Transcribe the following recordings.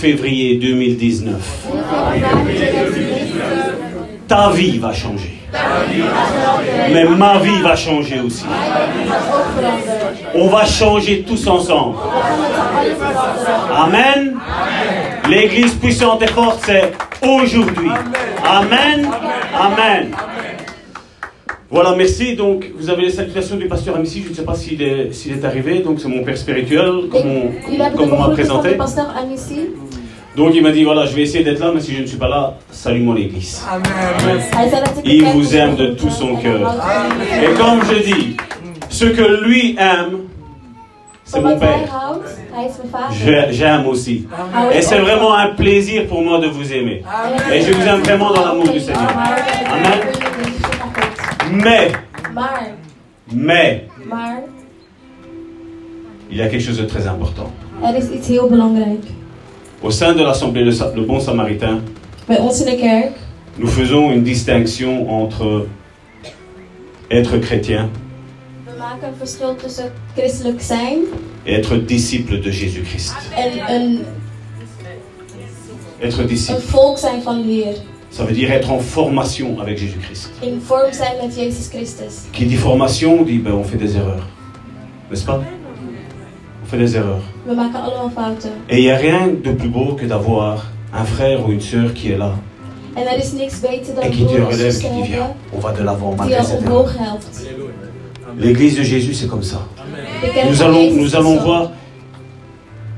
février 2019, 3 februari 2019. ta vie va changer. Mais ma vie va changer aussi. On va changer tous ensemble. Amen. L'église puissante et forte, c'est aujourd'hui. Amen. Amen. Voilà, merci. Donc, vous avez les salutations du pasteur Amici. Je ne sais pas s'il est, s'il est arrivé. Donc, c'est mon père spirituel, comme on, comme m'a présenté. pastor Amici. Donc, il m'a dit voilà, je vais essayer d'être là, mais si je ne suis pas là, salut mon église. Ik Il vous aime de tout son cœur. Et comme je dis, ce que lui aime, c'est mon père. J'aime aussi. Hou Et c'est vraiment un plaisir pour moi de vous aimer. Et je vous aime vraiment dans l'amour du Seigneur. Amen. Mais, mais, il y a quelque chose de très important. Au sein de l'Assemblée Le Bon Samaritain, nous faisons une distinction entre être chrétien et être disciple de Jésus-Christ. Être disciple, volk zijn van de Heer. ça veut dire être en formation avec Jésus-Christ. Qui dit formation dit ben, on fait des erreurs. N'est-ce pas? Fait des erreurs. Et il n'y a rien de plus beau que d'avoir un frère ou une sœur qui est là et qui te relève, qui dit viens, on va de l'avant malgré cette helpt. L'église de Jésus, c'est comme ça. Nous allons, nous allons voir.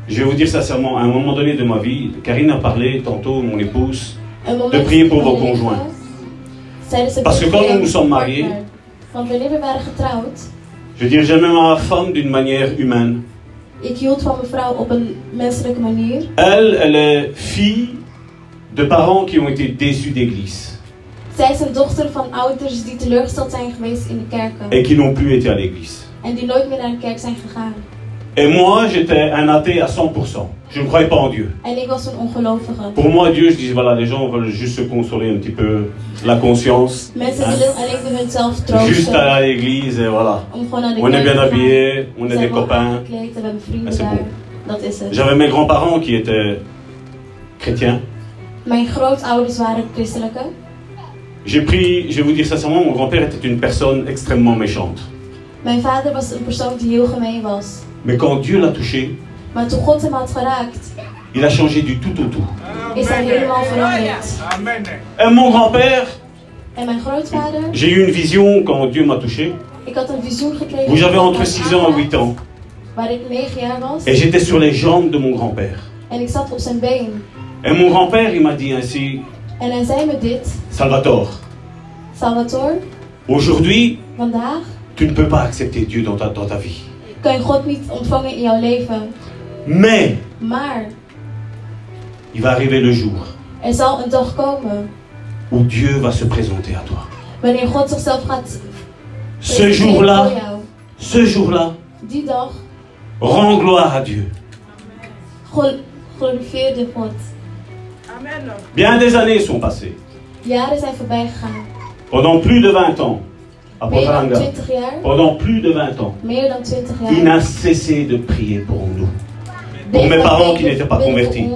Je vais vous dire sincèrement, à un moment donné de ma vie, Karine a parlé tantôt, mon épouse, de prier pour vos conjoints. Parce que quand nous nous sommes mariés, Want wanneer we waren getrouwd, je dis j'aime ma femme d'une manière humaine. Ik hield van mijn vrouw op een menselijke manier. Elle, elle est fille de parents qui ont été déçus d'église Zij is een dochter van ouders die teleurgesteld zijn geweest in de kerken. et qui n'ont plus été à l'église. En die nooit meer naar de kerk zijn gegaan. Et moi, j'étais un athée à 100%. Je ne croyais pas en Dieu. Ongelovige. Pour moi, Dieu, je dis, voilà, les gens veulent juste se consoler un petit peu la conscience. Hein? Juste à l'église et voilà. On est bien te gaan. habillé, on est des copains. Ah, c'est bon. J'avais mes grands-parents qui étaient chrétiens. J'ai pris, je vais vous dire sincèrement, mon grand-père était une personne extrêmement méchante. Mijn vader was een persoon die heel gemeen was. Mais quand Dieu l'a touché, il a changé du tout au tout. Et mon grand-père, j'ai eu une vision quand Dieu m'a touché, où j'avais entre God 6 ans et 8 ans. Waar ik 9 jaar was. Et j'étais sur les jambes de mon grand-père. Et mon grand-père, il m'a dit ainsi. Salvatore, Salvatore, aujourd'hui, tu ne peux pas accepter Dieu dans ta, dans ta vie. Kan je God niet ontvangen in jouw leven? Mais, Maar il va arriver le jour er zal een dag komen. où Dieu va se présenter à toi. Wanneer God zichzelf gaat Ce jour-là, jou. ce jour-là, Die dag, rends gloire à Dieu. glorifieer de God. Bien des années sont passées. Jaren zijn voorbij gegaan. Pendant plus de 20 ans, pendant plus de 20 ans, Meer dan 20 jaar. il n'a cessé de prier pour nous. Pour mes parents qui n'étaient pas convertis.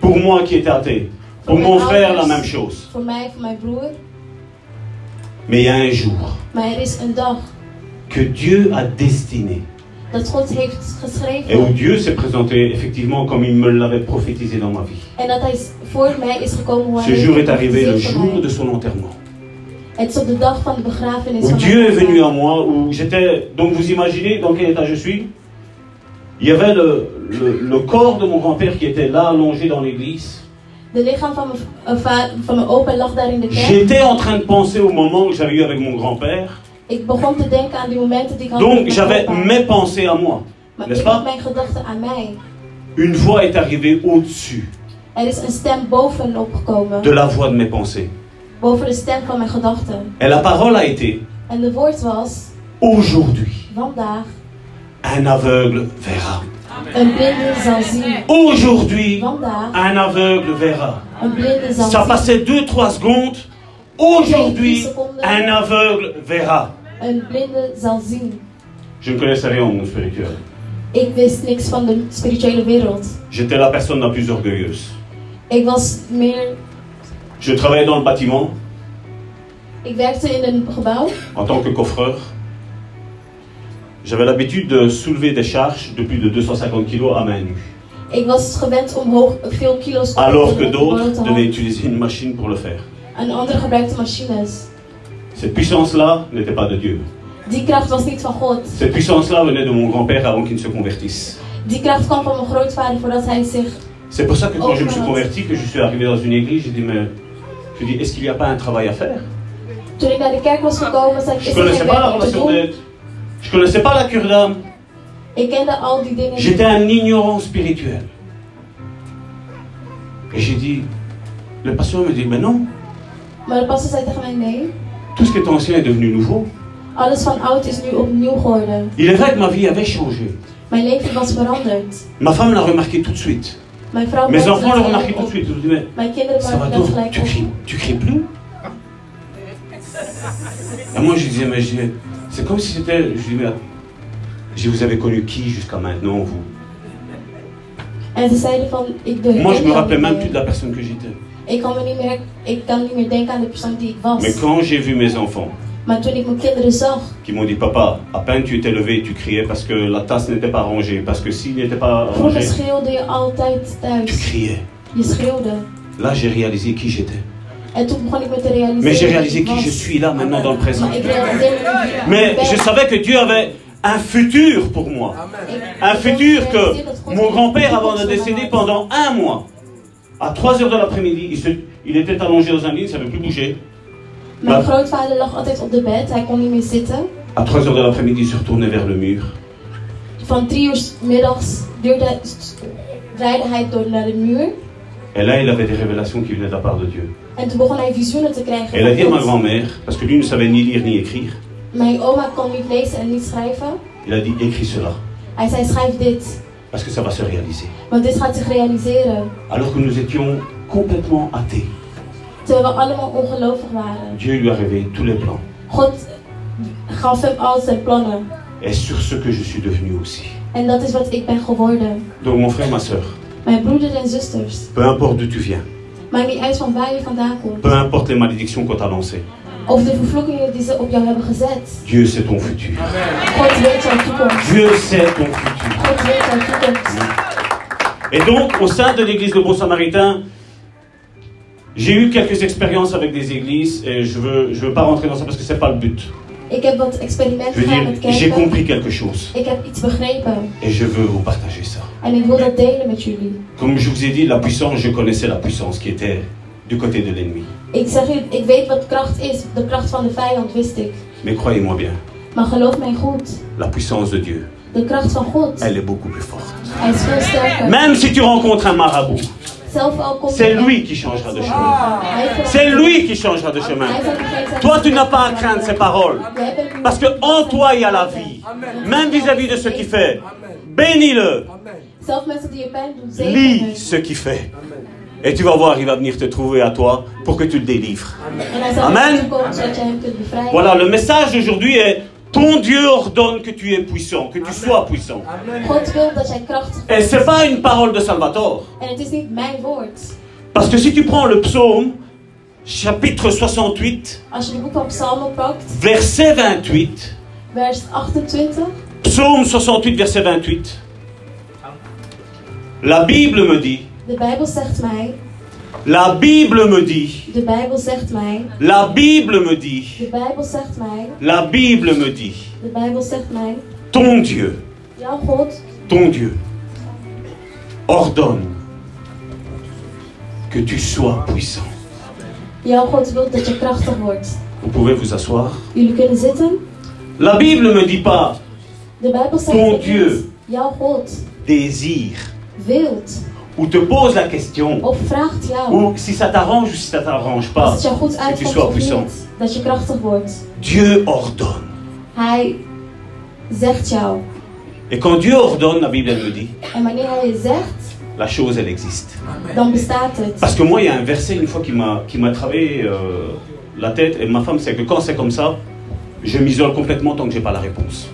Pour moi qui étais athée. Pour mon frère, la même chose. Mais il y a un jour que Dieu a destiné et où. Dieu s'est présenté effectivement comme il me l'avait prophétisé dans ma vie. Ce jour est arrivé le jour de son enterrement. Où Dieu est venu à moi, où j'étais. Donc vous imaginez dans quel état je suis Il y avait le, le- le corps de mon grand-père qui était là, allongé dans l'église. Eh. J'étais en train de penser au moment que j'avais eu avec mon grand-père. Donc j'avais mes pensées à moi. N'est-ce pas? Une voix est arrivée au-dessus Er de la voix de mes pensées. Boven de stem van mijn gedachten. Et la parole a été En de woord was, aujourd'hui, vandaag, un aveugle verra. een blinde zal zien. Aujourd'hui, un aveugle verra. een blinde zal Ça passait 2-3 secondes Aujourd'hui, un aveugle verra. Je ne connaissais rien au monde spirituel. J'étais la personne la plus orgueilleuse. Ik was meer. Je travaillais dans le bâtiment Ik werkte in een gebouw. en tant que coffreur. J'avais l'habitude de soulever des charges de plus de 250 kilos à main nue. Ik was gewend om hoog, veel kilo's op te Alors que d'autres devaient utiliser une machine pour le faire. En anderen gebruikten machines. Cette puissance-là n'était pas de Dieu. Die kracht was niet van God. Cette puissance-là venait de mon grand-père avant qu'il ne se convertisse. Die kracht kwam van mijn grootvader voordat hij zich. C'est pour ça que quand je me suis converti, que je suis arrivé dans une église, j'ai dit, mais je dis, est-ce qu'il n'y a pas un travail à faire? Je er connaissais pas la relation d'aide. Je connaissais pas la cure d'âme. J'étais un ignorant spirituel. Et j'ai dit, le pasteur me dit, mais non, tout ce qui est ancien est devenu nouveau. Il est vrai que ma vie avait changé. Ma femme l'a remarqué tout de suite. Mes enfants l'ont remarqué tout de suite. Ils me mais tu cries, tu cries plus? Et moi je disais, mais c'est comme si c'était, je dis, mais je vous avais connu qui jusqu'à maintenant, vous? Ben Moi je me rappelais même plus de la personne que j'étais. Mais quand j'ai vu mes enfants Qui m'ont dit, papa, à peine tu étais levé, tu criais parce que la tasse n'était pas rangée, parce que s'il n'était pas rangé, tu criais. Là j'ai réalisé qui j'étais. Mais j'ai réalisé qui je suis là maintenant dans le présent. Mais je savais que Dieu avait un futur pour moi. Un futur que mon grand-père, avant de décéder, pendant un mois, à 3 heures de l'après-midi, il, il était allongé dans un lit, il ne savait plus bouger. Mijn Maar- grootvader lag altijd op de bed, hij kon niet meer zitten. À 3 heures de l'après-midi, il se retournait vers le mur. Van drie uur 's middags duurde, hij- draaide hij door naar de muur. Et là, il avait des révélations qui venaient de la part de Dieu. En toen begon hij visioenen te krijgen. Et il a dit à ma grand-mère, parce que lui ne savait ni lire ni écrire, Mijn oma kon niet lezen en niet schrijven. il a dit écris cela, Hij zei schrijf dit, parce que ça va se réaliser. want dit gaat zich realiseren. Alors que nous étions complètement athées, Terwijl we allemaal ongelovig waren. Dieu lui a révélé tous les plans. God gaf hem al zijn plannen. Et sur ce que je suis devenu aussi. En dat is wat ik ben geworden. Donc mon frère, ma soeur, Mijn broeders en zusters. peu importe d'où tu viens, Maakt niet uit van waar je vandaan komt. peu importe les malédictions qu'on t'a lancées, Of de vervloekingen die ze op jou hebben gezet. Dieu c'est ton futur. God weet jouw toekomst. Dieu c'est ton futur. God weet jouw toekomst. Et donc, au sein de l'église de Bon Samaritain, j'ai eu quelques expériences avec des églises et je veux, je veux pas rentrer dans ça parce que c'est pas le but. Ik heb wat experimenten gedaan j'ai compris quelque chose Ik heb iets begrepen. et je veux vous partager ça. En ik wil dat delen met jullie. Comme je vous ai dit, la puissance, je connaissais la puissance qui était du côté de l'ennemi. Ik zeg u, ik weet wat kracht is. De kracht van de vijand wist ik. Mais croyez-moi bien, Maar geloof mij goed. la puissance de Dieu, De kracht van God. elle est beaucoup plus forte. Hij is veel sterker. Même si tu rencontres un marabout, c'est lui qui changera de chemin. Heeft- C'est lui qui changera de chemin. Toi, tu n'as pas à craindre ses paroles. Parce que en toi, il y a la vie. Même vis-à-vis de ce qu'il fait. Bénis-le. Lis ce qu'il fait. Et tu vas voir, il va venir te trouver à toi pour que tu le délivres. Amen. bevrijden. Voilà, le message d'aujourd'hui est ton Dieu ordonne que tu es puissant, que tu sois puissant. Et c'est pas une parole de Salvatore. Parce que si tu prends le psaume, chapitre 68, Als je de boek van Psalmen pakt, verset 28, vers 28. psaume 68, verset 28, la Bible me dit, la Bible me dit, de Bijbel zegt mij, la Bible me dit, de Bijbel zegt mij, la Bible me dit, de Bijbel zegt mij, ton Dieu, jouw God, ton Dieu, ordonne que tu sois puissant. jouw God wil dat je krachtig wordt. Vous pouvez vous asseoir. Jullie kunnen zitten. La Bible me dit pas. De Bijbel zegt Ton Dieu. Jouw God. Désire wilt ou te pose la question jou, ou si ça t'arrange ou si ça t'arrange pas, que tu sois puissant. Dieu ordonne. Et quand Dieu ordonne, la Bible me dit, la chose, elle existe. Parce que moi, il y a un verset une fois qui m'a qui m'a travaillé euh, la tête et ma femme, c'est que quand c'est comme ça, je m'isole complètement tant que j'ai pas la réponse.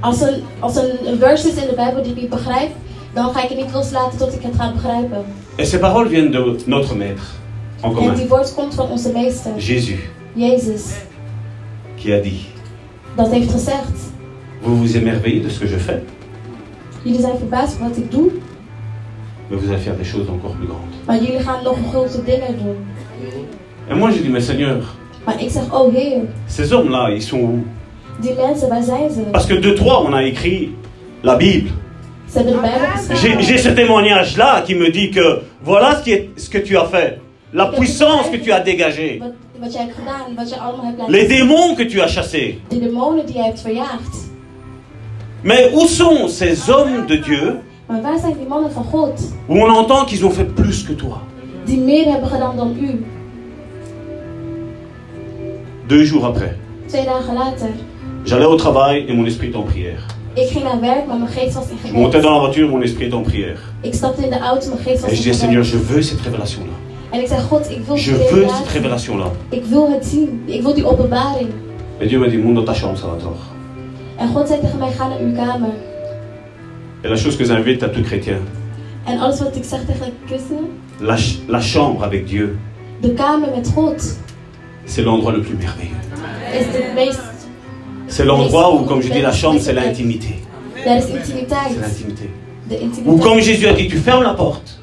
Als er, als er een vers is in de Bijbel die ik niet begrijp, dan ga ik het niet loslaten tot ik het ga begrijpen. Et ces paroles viennent de notre maître en En commun, die woord komt van onze meester, Jésus, Jezus. qui a dit Dat heeft gezegd. Vous vous émerveillez de ce que je fais, Jullie zijn verbaasd wat ik doe, mais vous allez faire des choses encore plus grandes. maar jullie gaan nog grote dingen doen. Et moi, j'ai dit Mais Seigneur, Maar ik zeg, oh Heer, ces hommes-là, ils sont où? Die mensen, waar zijn ze? Parce que de toi, on a écrit la Bible. J'ai geschreven. j'ai ce témoignage-là qui me dit que voilà ce, qui est, ce que tu as fait, la puissance que tu as dégagée, les démons que tu as chassés. Mais où sont ces hommes de Dieu où on entend qu'ils ont fait plus que toi? Deux jours après, j'allais au travail et mon esprit est en prière. Je montais dans la voiture, mon esprit est en prière. Et je in dis, Seigneur, je veux cette révélation-là. Je veux cette révélation-là. Et Dieu m'a dit, monte dans ta chambre, uw kamer. Et la chose que j'invite à tout chrétien, la, ch- la chambre avec Dieu, c'est l'endroit le plus merveilleux. C'est l'endroit où, comme je dis, la chambre, c'est l'intimité. C'est l'intimité. Ou comme Jésus a dit, tu fermes la porte,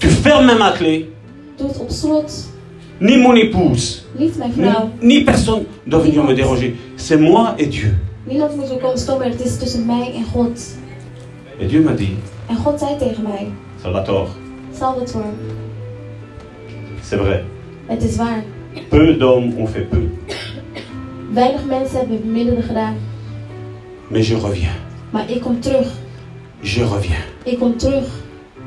tu fermes même ma clé, ni mon épouse, ni, ni personne doit venir me déranger. C'est moi et Dieu. Et Dieu m'a dit, Salvatore, Salvatore, c'est vrai, peu d'hommes ont fait peu, Weinig mensen hebben bemiddelen gedaan. mais je reviens, Maar ik kom terug. je reviens, Ik kom terug.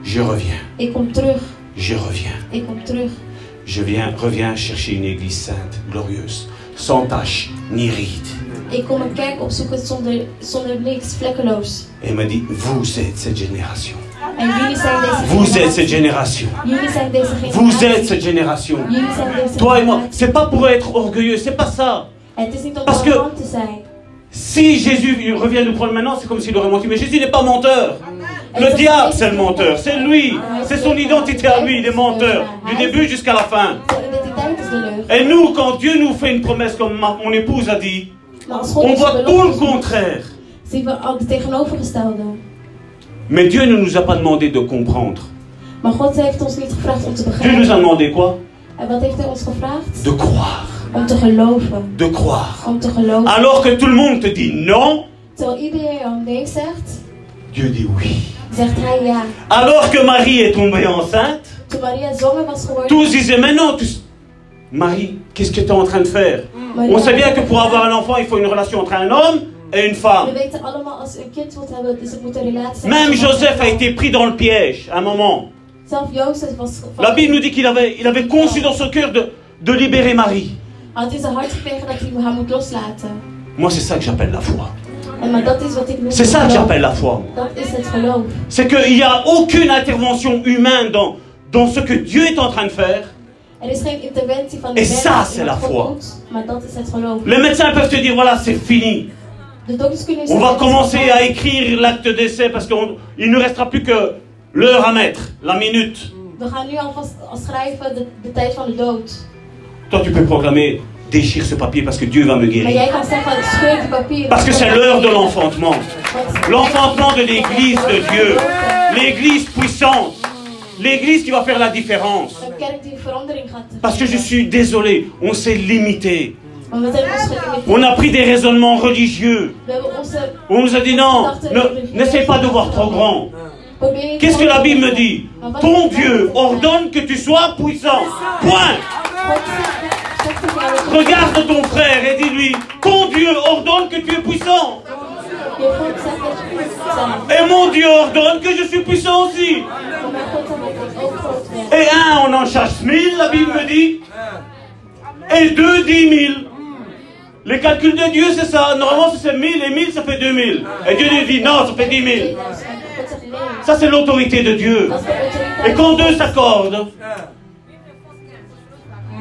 je reviens, Ik kom terug. je reviens. Ik kom terug. Je viens, reviens chercher une église sainte, glorieuse, sans tache ni ride. Ik kom een kerk opzoeken zonder, zonder niks, vlekkeloos. Et il m'a dit, vous êtes cette génération. Vous êtes cette génération. Vous êtes cette génération. Toi et moi, c'est pas pour être orgueilleux, c'est pas ça. Parce que-. Si Jésus revient nous prendre maintenant, c'est comme s'il aurait menti. Mais Jésus n'est pas menteur. Le diable, c'est le menteur. C'est lui. C'est son identité à lui, il est menteur. Du début jusqu'à la fin. Et nous, quand Dieu nous fait une promesse, comme ma- mon épouse a dit, on voit tout le contraire. Mais Dieu ne nous a pas demandé de comprendre. Dieu nous a demandé quoi? De croire. De croire. Alors que tout le monde te dit non, Dieu dit oui. Alors que Marie est tombée enceinte, tous disaient mais non, tu... Marie, qu'est-ce que tu es en train de faire? On sait bien que pour avoir un enfant, il faut une relation entre un homme et une femme. Même Joseph a été pris dans le piège à un moment. La Bible nous dit qu'il avait, il avait conçu dans son cœur de, de libérer Marie. Had in zijn hart gekregen dat hij haar moet loslaten. Moi, c'est ça que j'appelle la foi. C'est ça que j'appelle la foi. C'est qu'il n'y a aucune intervention humaine dans, dans ce que Dieu est en train de faire. Er Et ça, c'est la foi. Les médecins peuvent te dire voilà, c'est fini. On va commencer à écrire l'acte d'essai parce qu'il ne restera plus que l'heure à mettre, la minute. Toi, tu peux proclamer déchire ce papier parce que Dieu va me guérir. Parce que c'est l'heure de l'enfantement. L'enfantement de l'église de Dieu. L'église puissante. L'église qui va faire la différence. Parce que je suis désolé, on s'est limité. On a pris des raisonnements religieux. On nous a dit non, ne- n'essaie pas de voir trop grand. Qu'est-ce que la Bible me dit? Ton Dieu ordonne que tu sois puissant. Point. Regarde ton frère et dis-lui, ton Dieu ordonne que tu es puissant. Et mon Dieu ordonne que je suis puissant aussi. Et un, on en chasse mille, la Bible me dit. Et deux, dix mille. Les calculs de Dieu, c'est ça. Normalement, c'est mille et mille, ça fait deux mille. Et Dieu nous dit, non, ça fait dix mille. Ça, c'est l'autorité de Dieu. Et quand deux s'accordent,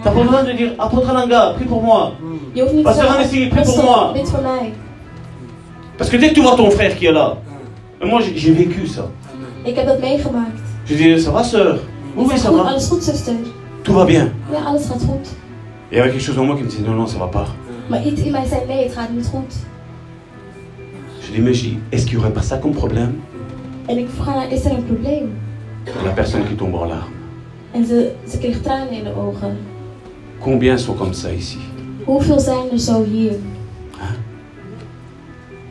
t'as pas besoin de dire Apôtre Alanga, prie pour moi. Pastor zeggen, Hennessy, prie pour "Pastor, moi." Parce que dès que tu vois ton frère qui est là, et moi j'ai- vécu ça. Meegemaakt. Je dis, ça va sœur? Oui, ça va. Tout va bien. Et il y avait quelque chose en moi qui me disait, non, non, ça va pas. Je dis, mais est-ce qu'il n'y aurait pas ça comme problème? La personne qui tombe en larmes. En ze, ze kreeg tranen in de ogen. Combien sont comme ça ici hier?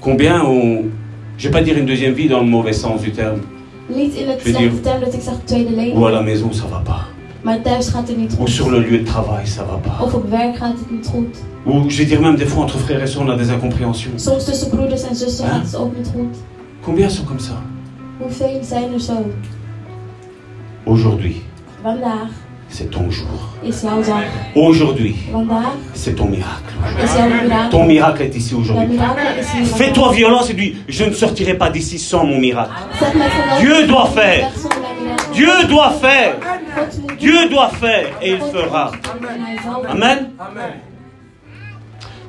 Combien ont, je vais pas dire une deuxième vie dans le mauvais sens du terme, Niet in het Je veux slechte dire- term dat ik zeg tweede ou à la maison ça va pas, Maar thuis gaat het niet ou sur le lieu de travail ça va pas, Of op werk gaat het niet goed. ou je vais dire même des fois entre frères et sœurs on a des incompréhensions. Soms tussen broeders en zussen Huh? gaat het ook niet goed. Combien sont comme ça? Hoeveel zijn er zo? Aujourd'hui, Vandaag c'est ton jour. Aujourd'hui, c'est ton miracle. Ton miracle est ici aujourd'hui. Fais-toi violence et dis, je ne sortirai pas d'ici sans mon miracle. Dieu doit faire. Dieu doit faire. Dieu doit faire et il fera. Amen.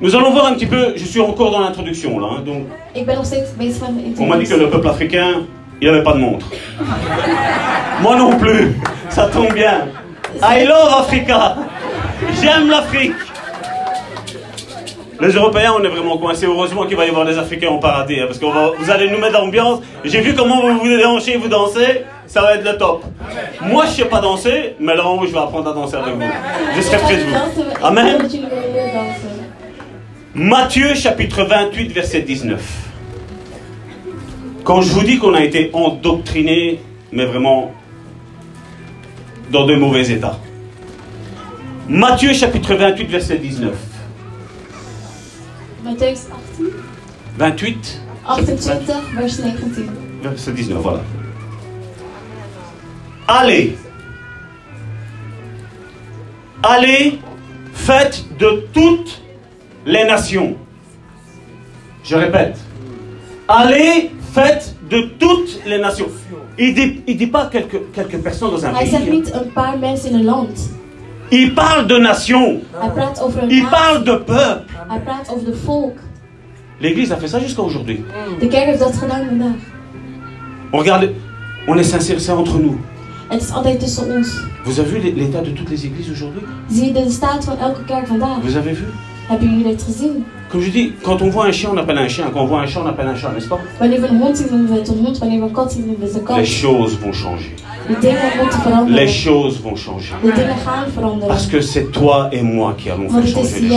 Nous allons voir un petit peu, je suis encore dans l'introduction là, hein, donc ben on m'a dit que le peuple africain, il n'avait pas de montre. Moi non plus, ça tombe bien. I love Africa. J'aime l'Afrique. Les Européens, on est vraiment coincés. Heureusement qu'il va y avoir des Africains au paradis, hein, parce que vous allez nous mettre d'ambiance. J'ai vu comment vous vous déhanchez, vous dansez. Ça va être le top. Moi, je sais pas danser, mais là haut, je vais apprendre à danser avec vous. Je serai près de vous. Amen. Matthieu chapitre 28 verset 19. Quand je vous dis qu'on a été endoctriné, mais vraiment dans de mauvais états. Matthieu chapitre 28 verset 19. Matthäus 18, 28 28, vers 19. verset 19, voilà. Allez. Allez, faites de toutes les nations. Je répète. Allez, faites de toutes les nations. Il ne dit, il dit pas quelques, quelques personnes dans un pays. niet een paar mensen in een land. Il parle de nations. Hij praat over een Il natie. parle de peuple. Hij praat over de volk. L'Église a fait ça jusqu'à aujourd'hui. De kerk heeft dat gedaan vandaag. On regarde, on est sincère, c'est entre nous. Het is altijd tussen ons. Vous avez vu l'état de toutes les églises aujourd'hui? Zie je de staat van elke kerk vandaag? Vous avez vu? Hebben jullie dit gezien? Comme je dis, quand on voit un chien, on appelle un chien. Quand on voit un chat, on appelle un chat, n'est-ce pas? Les choses vont changer. Les choses vont changer. Parce que c'est toi et moi qui allons faire changer les choses.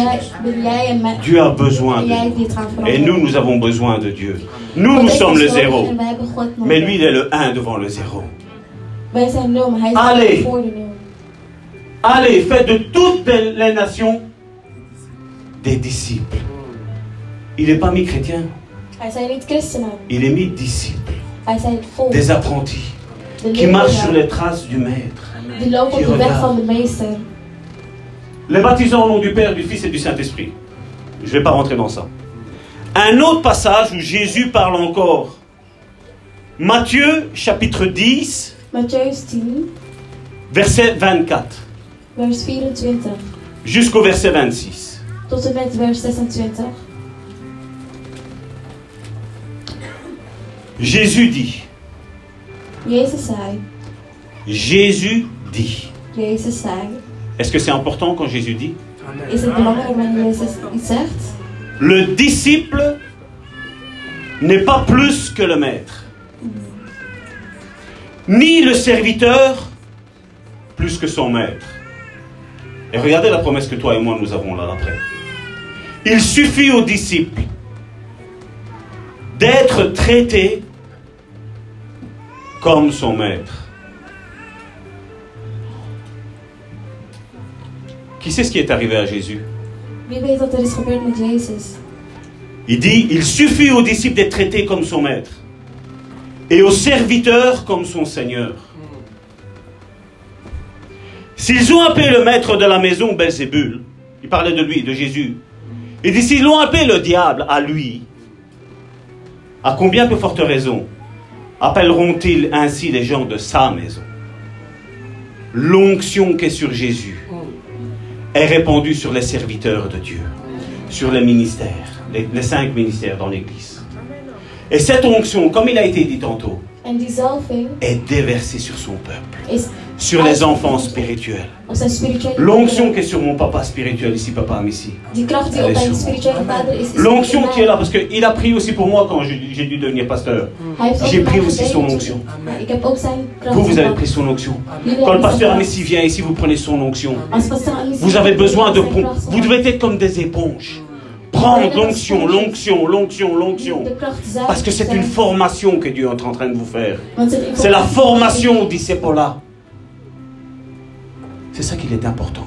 ben. Dieu a besoin de nous. Et nous, nous avons besoin de Dieu. Nous, nous sommes le zéro. Mais lui, il est le 1 devant le zéro. Voor de nul. Allez, faites de toutes les nations des disciples. Il n'est pas mis chrétien, il est mis disciple. Des apprentis qui marchent sur les traces du Maître. Les baptisants au nom du Père, du Fils et du Saint-Esprit. Je ne vais pas rentrer dans ça. Un autre passage où Jésus parle encore. Matthieu chapitre 10, Matthäus 10, verset 24, vers 24. jusqu'au verset 26. Tot en met vers 26. Jésus dit. Jésus dit. Est-ce que c'est important quand Jésus dit? Le disciple n'est pas plus que le maître, ni le serviteur plus que son maître. Et regardez la promesse que toi et moi nous avons là après. Il suffit au disciple d'être traité comme son maître. Qui sait ce qui est arrivé à Jésus? Il dit, il suffit aux disciples d'être traités comme son maître et aux serviteurs comme son Seigneur. S'ils ont appelé le maître de la maison Belzébul, il parlait de lui, de Jésus, il dit, s'ils l'ont appelé le diable à lui, à combien plus forte raison appelleront-ils ainsi les gens de sa maison L'onction qui est sur Jésus est répandue sur les serviteurs de Dieu, sur les ministères, les, les cinq ministères dans l'Église. Et cette onction, comme il a été dit tantôt, est déversée sur son peuple, sur les enfants spirituels. L'onction qui est sur mon papa spirituel ici, papa is L'onction qui est là, parce qu'il a prié aussi pour moi quand j'ai dû devenir pasteur. Ook J'ai pris aussi son onction. Vous, vous avez pris son onction. Quand le pasteur Amissi vient ici, vous prenez son onction. Vous avez besoin de Vous devez être comme des éponges. Prendre l'onction, l'onction, l'onction, l'onction. Parce que c'est une formation que Dieu est en train de vous faire. C'est la formation au disciple-là. C'est ça qu'il est important.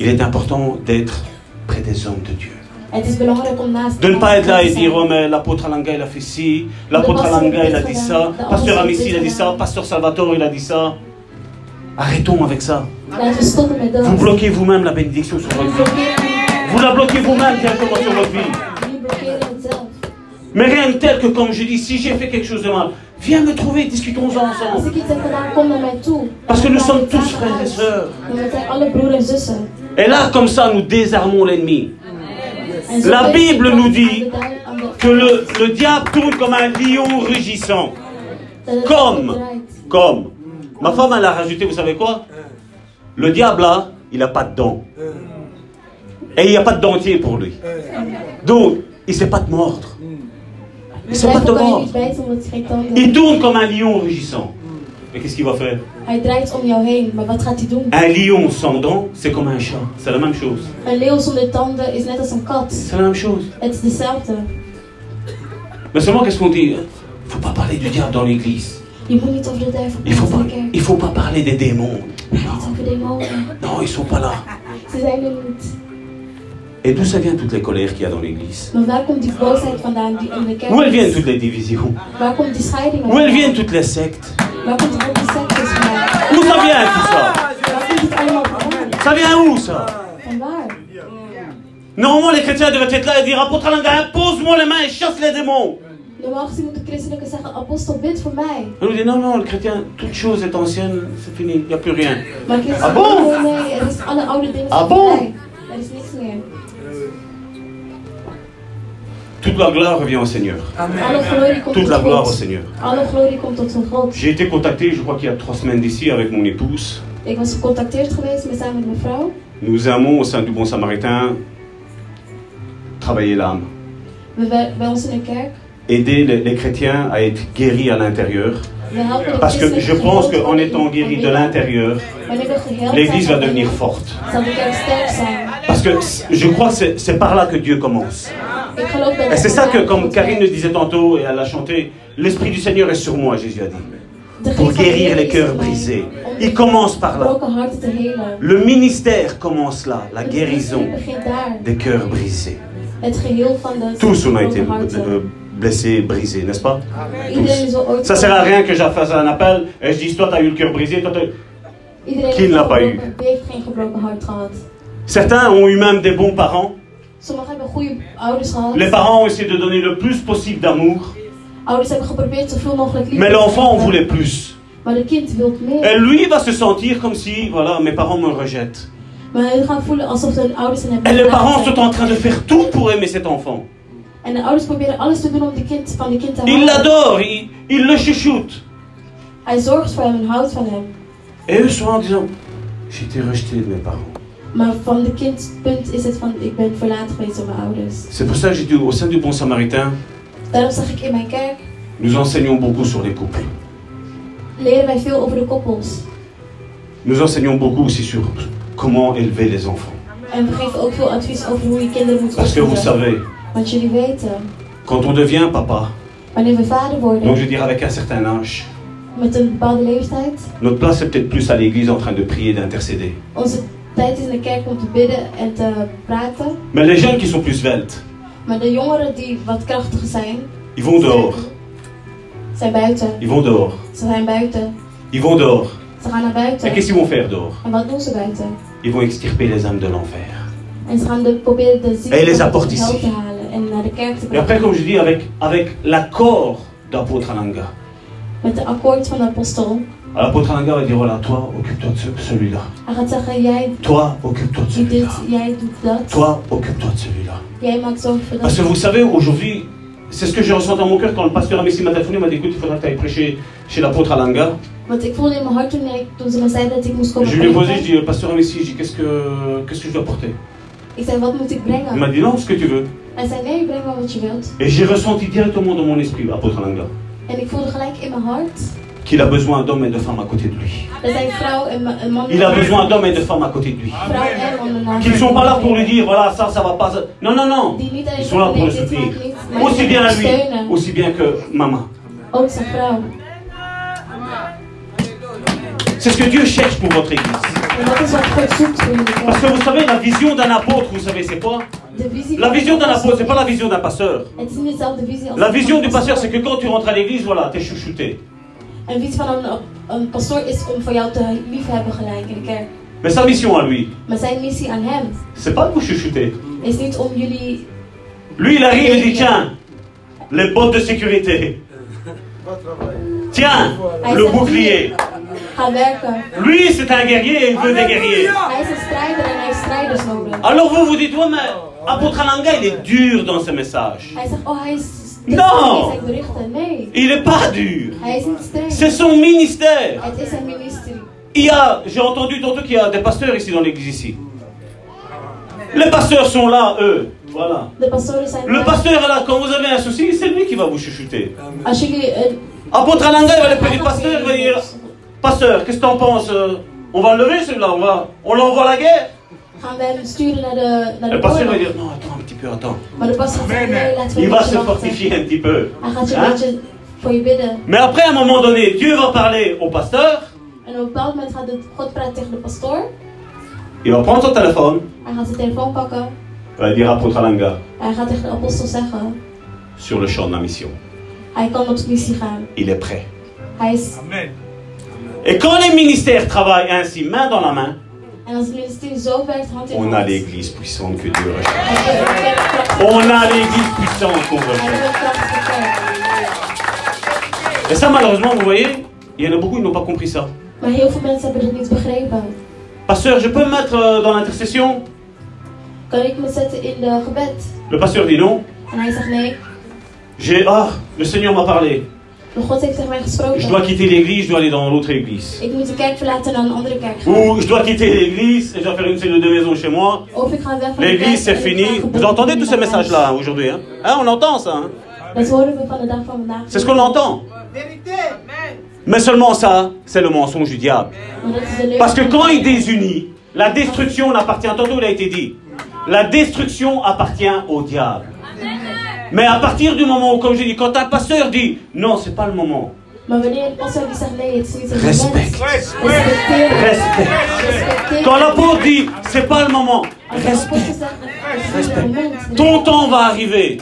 Il est important d'être près des hommes de Dieu. De ne pas être là et dire, oh mais l'apôtre Alanga il a fait ci, l'apôtre Alanga il a dit ça, pasteur Amissi il a dit ça, pasteur Salvatore il a dit ça. Arrêtons avec ça. Vous bloquez vous-même la bénédiction sur votre vie. Vous la bloquez vous-même directement sur votre vie. Mais rien de tel que comme je dis, si j'ai fait quelque chose de mal, viens me trouver, discutons-en Als ensemble. Parce que nous sommes we tous frères et sœurs. Et là, comme ça, nous désarmons l'ennemi. La Bible nous dit Que le, le diable tourne comme un lion rugissant. Comme. Comme. Ma femme, elle a rajouté, vous savez quoi? Le diable, là, il n'a pas de dents. Et il n'y a pas de dentier pour lui. Donc, il ne sait pas te mordre. Il ne De sait pas tanden Il tourne comme un lion rugissant. Mais qu'est-ce qu'il va faire? Un lion sans dents, c'est comme un chat. C'est la même chose. Zonder tanden is net als een kat. C'est la même chose. Dezelfde. Mais seulement, qu'est-ce qu'on dit? Il ne faut pas parler du diable dans l'église. Il ne faut, pas- il faut pas parler des démons. Demonen. Non, ils sont pas là. Et d'où ça vient toutes les colères qu'il y a dans l'église? Où elles viennent toutes les divisions? Où elles viennent toutes les sectes? Où ça vient tout ça? Ça vient où ça? Normalement, les chrétiens devraient être là et dire Apôtre Alain, impose-moi les mains et chasse les démons. On nous dit Non, non, le chrétien, toute chose est ancienne, c'est fini, il n'y a plus rien. Ah bon? er Ah bon? Toute la gloire revient au Seigneur. Toute la gloire au. Seigneur. J'ai été contacté, je crois qu'il y a trois semaines d'ici, avec mon épouse. Nous aimons, au sein du Bon Samaritain, travailler l'âme. Aider les, les chrétiens à être guéris à l'intérieur. Parce que je pense qu'en étant van guéri de l'intérieur, l'Église va devenir forte. Parce que je crois que c'est par là que Dieu commence. Et c'est ça que, comme Karine le disait tantôt, et elle a chanté, l'Esprit du Seigneur est sur moi, Jésus a dit. Pour guérir les cœurs brisés. Il commence par là. Le ministère commence là, la guérison des cœurs brisés. Tous on a été blessés, brisés, n'est-ce pas? Ooit Ça sert à rien que je fasse un appel et je dise toi t'as eu le cœur brisé, toi Qui ne l'a pas gehad? Certains ont eu même des bons parents. Les parents ont essayé de donner le plus possible d'amour, mais l'enfant en voulait plus. Et lui va se sentir comme si, voilà, mes parents me rejettent. Et les parents sont en train de faire tout pour aimer cet enfant. Houden. l'adorent, ils, ils le hem. Et eux sont en disant, j'ai été rejeté de mes parents. Maar van de kind punt is het van ik ben verlaten geweest door mijn ouders. C'est pour ça que j'ai dit au sein du Bon Samaritain, Daarom zeg ik in mijn kerk nous enseignons beaucoup sur les couples. leren wij veel over de koppels. Nous enseignons beaucoup aussi sur comment élever les enfants. En we geven ook veel advies over hoe je kinderen moet Parce que vous savez, Want jullie weten, quand on devient papa, wanneer we vader worden, donc je veux dire avec un certain âge, met een bepaalde leeftijd, notre place est peut-être plus à l'église en train de prier, d'intercéder. onze tijd is in de kerk om te bidden en te praten. Mais les jeunes qui sont plus sveltes, Maar de jongeren die wat krachtiger zijn, ils vont dehors, zijn buiten. ils vont dehors, Ze zijn buiten. ils vont dehors. Ze gaan naar Et buiten. qu'est-ce qu'ils vont faire dehors En wat doen ze buiten? Ils vont extirper les âmes de l'enfer. En ze gaan de, proberen de ziekte les apporte hel ici. te halen en naar de kerk te Et après, brengen. comme je dis, avec, avec l'accord d'apôtre Alanga. met de akkoord van de apostel. L'apôtre Alanga va dire voilà, toi, occupe-toi de ce- celui-là. Toi, occupe-toi de celui-là. Toi, occupe-toi de celui-là. Parce que vous savez, aujourd'hui, c'est ce que je ressens dans mon cœur quand le pasteur Amissi m'a téléphoné, m'a dit écoute, il faudra que tu ailles prêcher chez l'apôtre Alanga. Je lui ai posé, je dis, pasteur Amissi, je dis, qu'est-ce que, qu'est-ce que je dois porter? Ik Il m'a dit, non, ce que tu veux. Et j'ai ressenti directement dans mon esprit, apôtre Alanga, Qu'il a besoin d'hommes et de femmes à côté de lui. dat hij vrouw en, ma- en man... Il a besoin d'hommes et de femmes à côté de lui. Vrouw en mannen naast Qui ne sont pas là pour lui dire, voilà, ça, ça va pas. Non, non, non. Ils sont là pour le soutenir. Aussi bien à lui, aussi bien que maman. Vrouw. C'est ce que Dieu cherche pour votre église. Parce que vous savez, la vision d'un apôtre, vous savez, c'est quoi? La vision d'un apôtre, c'est pas la vision d'un pasteur. La vision du pasteur, c'est que quand tu rentres à l'église, voilà, t'es chouchouté. Een visie van een, een pastoor is om voor jou te liefhebben gelijk in de kerk. Mais sa mission à lui, zijn missie aan hem c'est pas de vous chouchouter. is niet om jullie... Lui, il arrive et dit tiens, les bottes de sécurité. Tiens, le bouclier. Lui, c'est un guerrier et il veut des guerriers. En. Alors vous vous dites, ouais, mais apôtre Alanga, il est dur dans ses messages. Non! Il est pas dur. niet streng. C'est son ministère. Il y a, j'ai entendu tantôt qu'il y a des pasteurs ici dans l'église ici. Les pasteurs sont là, eux. Voilà. Le pasteur est là, quand vous avez un souci, c'est lui qui va vous chuchoter. Jullie... een- Apôtre Alanga, il va aller près du pasteur, il va dire Pasteur, qu'est-ce que t'en penses euh, On va le lever celui-là, on va. On l'envoie à la guerre naar Le pasteur va dire Non, attends peu, Il va se fortifier un petit peu. Een Hein? bidden. Mais après, à un moment donné, Dieu va parler au pasteur. Il va prendre son téléphone. Pakken. Il va dire Apôtre Alanga, de apostel zeggen. sur le champ de la mission. Il est prêt. Is... Et quand les ministères travaillent ainsi, main dans la main, On a l'église puissante que Dieu recherche. On a l'église puissante qu'on recherche. Et ça, malheureusement, vous voyez, il y en a beaucoup qui n'ont pas compris ça. Pasteur, je peux me mettre euh, dans l'intercession? Le pasteur dit non. J'ai ah, le Seigneur m'a parlé. Je dois quitter l'église, je dois aller dans l'autre église. Ou je dois quitter l'église et je dois faire une cellule de maison chez moi. L'église, c'est fini. Vous entendez tous ces messages-là hein, aujourd'hui hein? Hein, On entend ça. hein? C'est ce qu'on entend. Mais seulement ça, c'est le mensonge du diable. Parce que quand il désunit, la destruction n'appartient, tantôt il a été dit, la destruction appartient au diable. Mais à partir du moment où, comme j'ai dit, quand un pasteur dit, non, c'est pas le moment, Maar wanneer de pastor die zegt nee, het is niet het Respect. moment. Respecteer. respect. Respecteer. Quand l'apôtre dit, c'est pas le moment, Als de respect. apostel zegt, het is niet het moment. Ton temps va arriver.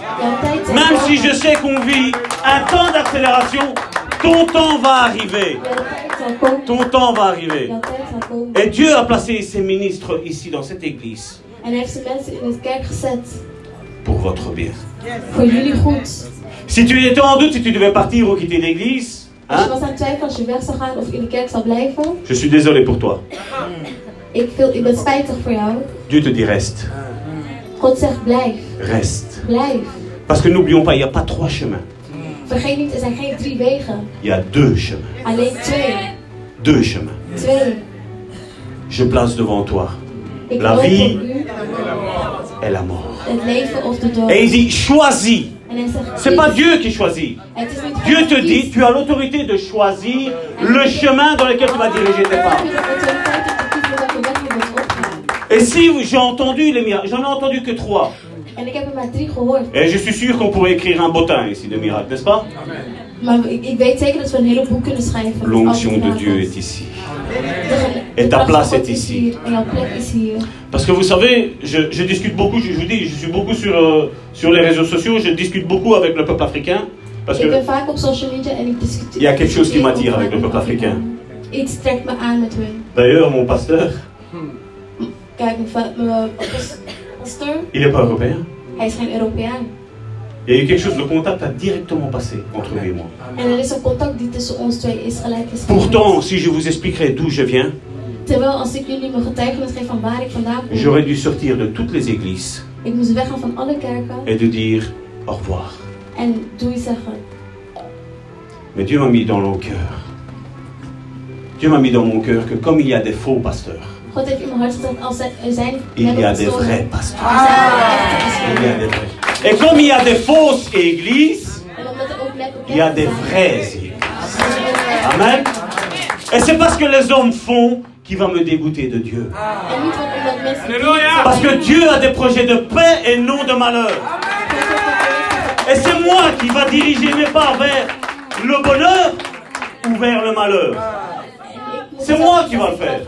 Même si je sais qu'on vit un temps d'accélération, ton temps va arriver. Ton temps va arriver. Et Dieu a placé ses ministres ici dans cette église pour votre bien. Si tu étais en doute si tu devais partir ou quitter l'église, hein, je suis désolé pour toi. Dieu te dit reste, reste. Parce que n'oublions pas, il n'y a pas trois chemins, er il y a deux chemins. Deux chemins. Je place devant toi La vie. et la mort. Et il dit, choisis. C'est pas. Dieu qui choisit. Dieu te dit, tu as l'autorité de choisir le chemin dans lequel tu vas diriger tes pas. Et si j'ai entendu les miracles, j'en ai entendu que trois. Et je suis sûr qu'on pourrait écrire un bottin ici de miracles, n'est-ce pas? L'onction de. Dieu est ici. Et ta place est ici. hier. Parce que vous savez, je, je discute beaucoup, je, vous dis, je suis beaucoup sur, euh, sur les réseaux sociaux, je discute beaucoup avec le peuple africain. Parce que. Il y a quelque chose qui m'attire avec le peuple africain. D'ailleurs, mon pasteur, pas- pastor, il n'est pas européen. Il y a eu quelque chose, le contact a directement passé entre lui et moi. Pourtant, si je vous expliquerai d'où je viens, Terwijl als ik jullie mijn getuigenis geef van waar ik vandaan kom, j'aurais dû sortir de toutes les églises ik moest weggaan van alle kerken et de dire au revoir. en doei zeggen. Mais Dieu m'a mis dans mon cœur. Dieu m'a mis dans mon cœur que comme il y a des faux pasteurs, God heeft in mijn hart gezet als zijn il y a des vrais pasteurs. er zijn echte Il y a des vrais. Et comme il y a des fausses églises, er il y a des vraies églises. Amen. Et c'est parce que les hommes font qui va me dégoûter de Dieu. Mensen Halleluja. Parce que Dieu a des projets de paix et non de malheur. Et c'est moi qui va diriger mes pas vers le bonheur ou vers le malheur. C'est moi qui va le faire.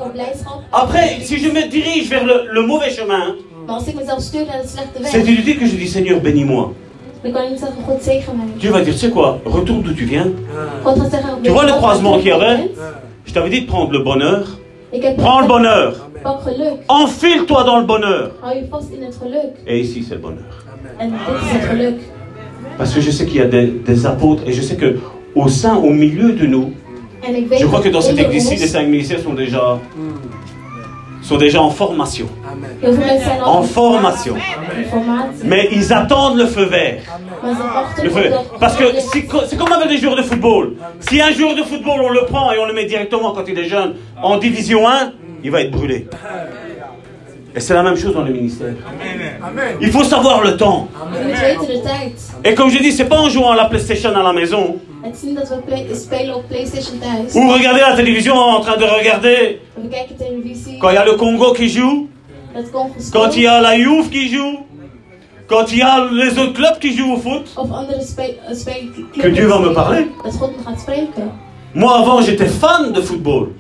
Après, si je me dirige vers le, le mauvais chemin, c'est inutile que je dis Seigneur, bénis-moi. Dieu va dire, tu sais quoi, retourne d'où tu viens. Tu vois le croisement qu'il y avait? Je t'avais dit de prendre le bonheur. Prends le bonheur. Enfile-toi dans le bonheur. Geluk. Et ici, c'est le bonheur. Parce que je sais qu'il y a des, des apôtres et je sais que au sein, au milieu de nous, je crois que dans cette église-ci, les cinq ministères sont déjà, sont déjà en formation. En formation. Mais ils attendent le feu vert. Le feu- de- Parce que c'est co- c'est comme avec les joueurs de football. Si un joueur de football, on le prend et on le met directement quand il est jeune en division 1, il va être brûlé. Et c'est la même chose dans le ministère. Il faut savoir le temps. Et comme je dis, c'est pas en jouant à la PlayStation à la maison. Ou regarder la télévision en train de regarder quand il y a le Congo qui joue, quand il y a la Juve qui joue, quand il y a les autres clubs qui jouent au foot. Spelen. Que Dieu va me parler. Moi avant, j'étais fan de football.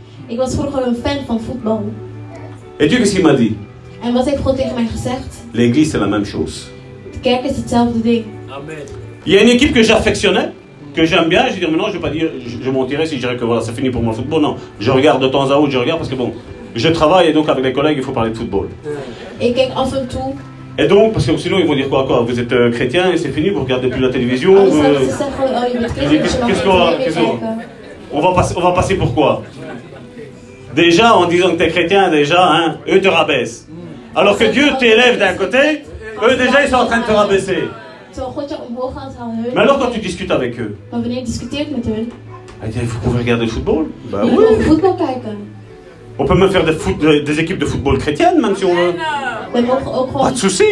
Et Dieu, qu'est-ce qu'il m'a dit? L'église, c'est la même chose. Il y a une équipe que j'affectionnais, que j'aime bien. Je vais dire, mais non, je vais pas dire, je, je mentirais si je dirais que voilà, c'est fini pour moi le football. Non, je regarde de temps à autre, je regarde parce que bon, je travaille et donc avec les collègues, il faut parler de football. Ik kijk af en toe. Et donc, parce que sinon, ils vont dire quoi, quoi Vous êtes euh, chrétien et c'est fini, vous regardez plus la télévision. Vous- ze zeggen, oh Qu'est-ce qu'on va- qu'on- kijken. on, va passer, on va passer pour quoi? Déjà, en disant que tu es chrétien, déjà, hein, eux te rabaissent. Alors que Dieu t'élève d'un côté, eux déjà, ils sont en train de te rabaisser. Hun. Mais alors, quand tu discutes avec eux, met hun, ah, il faut qu'on veut regarder le football? Bah oui. On peut même faire des, foot- de- des équipes de football chrétiennes, même si on veut. Pas de souci.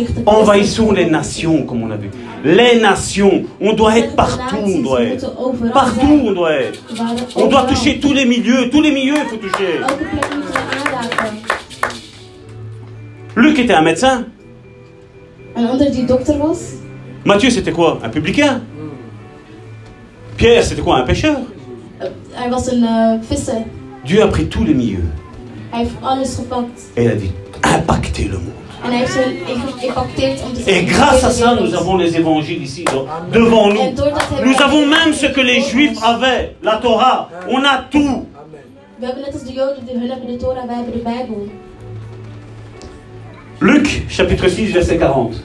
richten. Envahissons les nations, comme on a vu. Les nations. On doit être partout, on doit être. Partout, on doit être. On doit toucher tous les milieux. Tous les milieux, il faut toucher. Aanraken. Luc était un médecin. Matthieu, c'était quoi? Un publicain? Pierre, c'était quoi? Un pêcheur? Dieu a pris tous les milieux. Et il a dit impactez le monde. Et grâce à ça, nous avons les évangiles ici, donc, devant nous. Nous avons même ce que les Juifs avaient, la Torah. On a tout. Luc, chapitre 6, verset 40.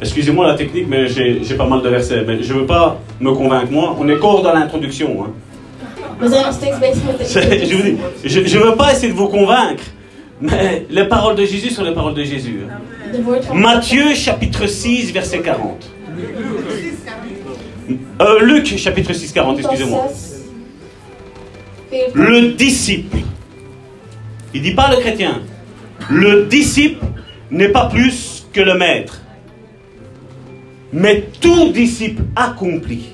Excusez-moi la technique, mais j'ai pas mal de versets. Mais je ne veux pas me convaincre, moi. On est encore dans l'introduction. hein. Je vous dis, je ne veux pas essayer de vous convaincre. Mais les paroles de Jésus sont les paroles de Jésus. hein. Matthieu, chapitre 6, verset 40. Euh, Luc, chapitre 6, 40, Lucas excusez-moi. 6, 40. Le disciple. Il dit pas le chrétien. Le disciple n'est pas plus que le maître. Mais tout disciple accompli,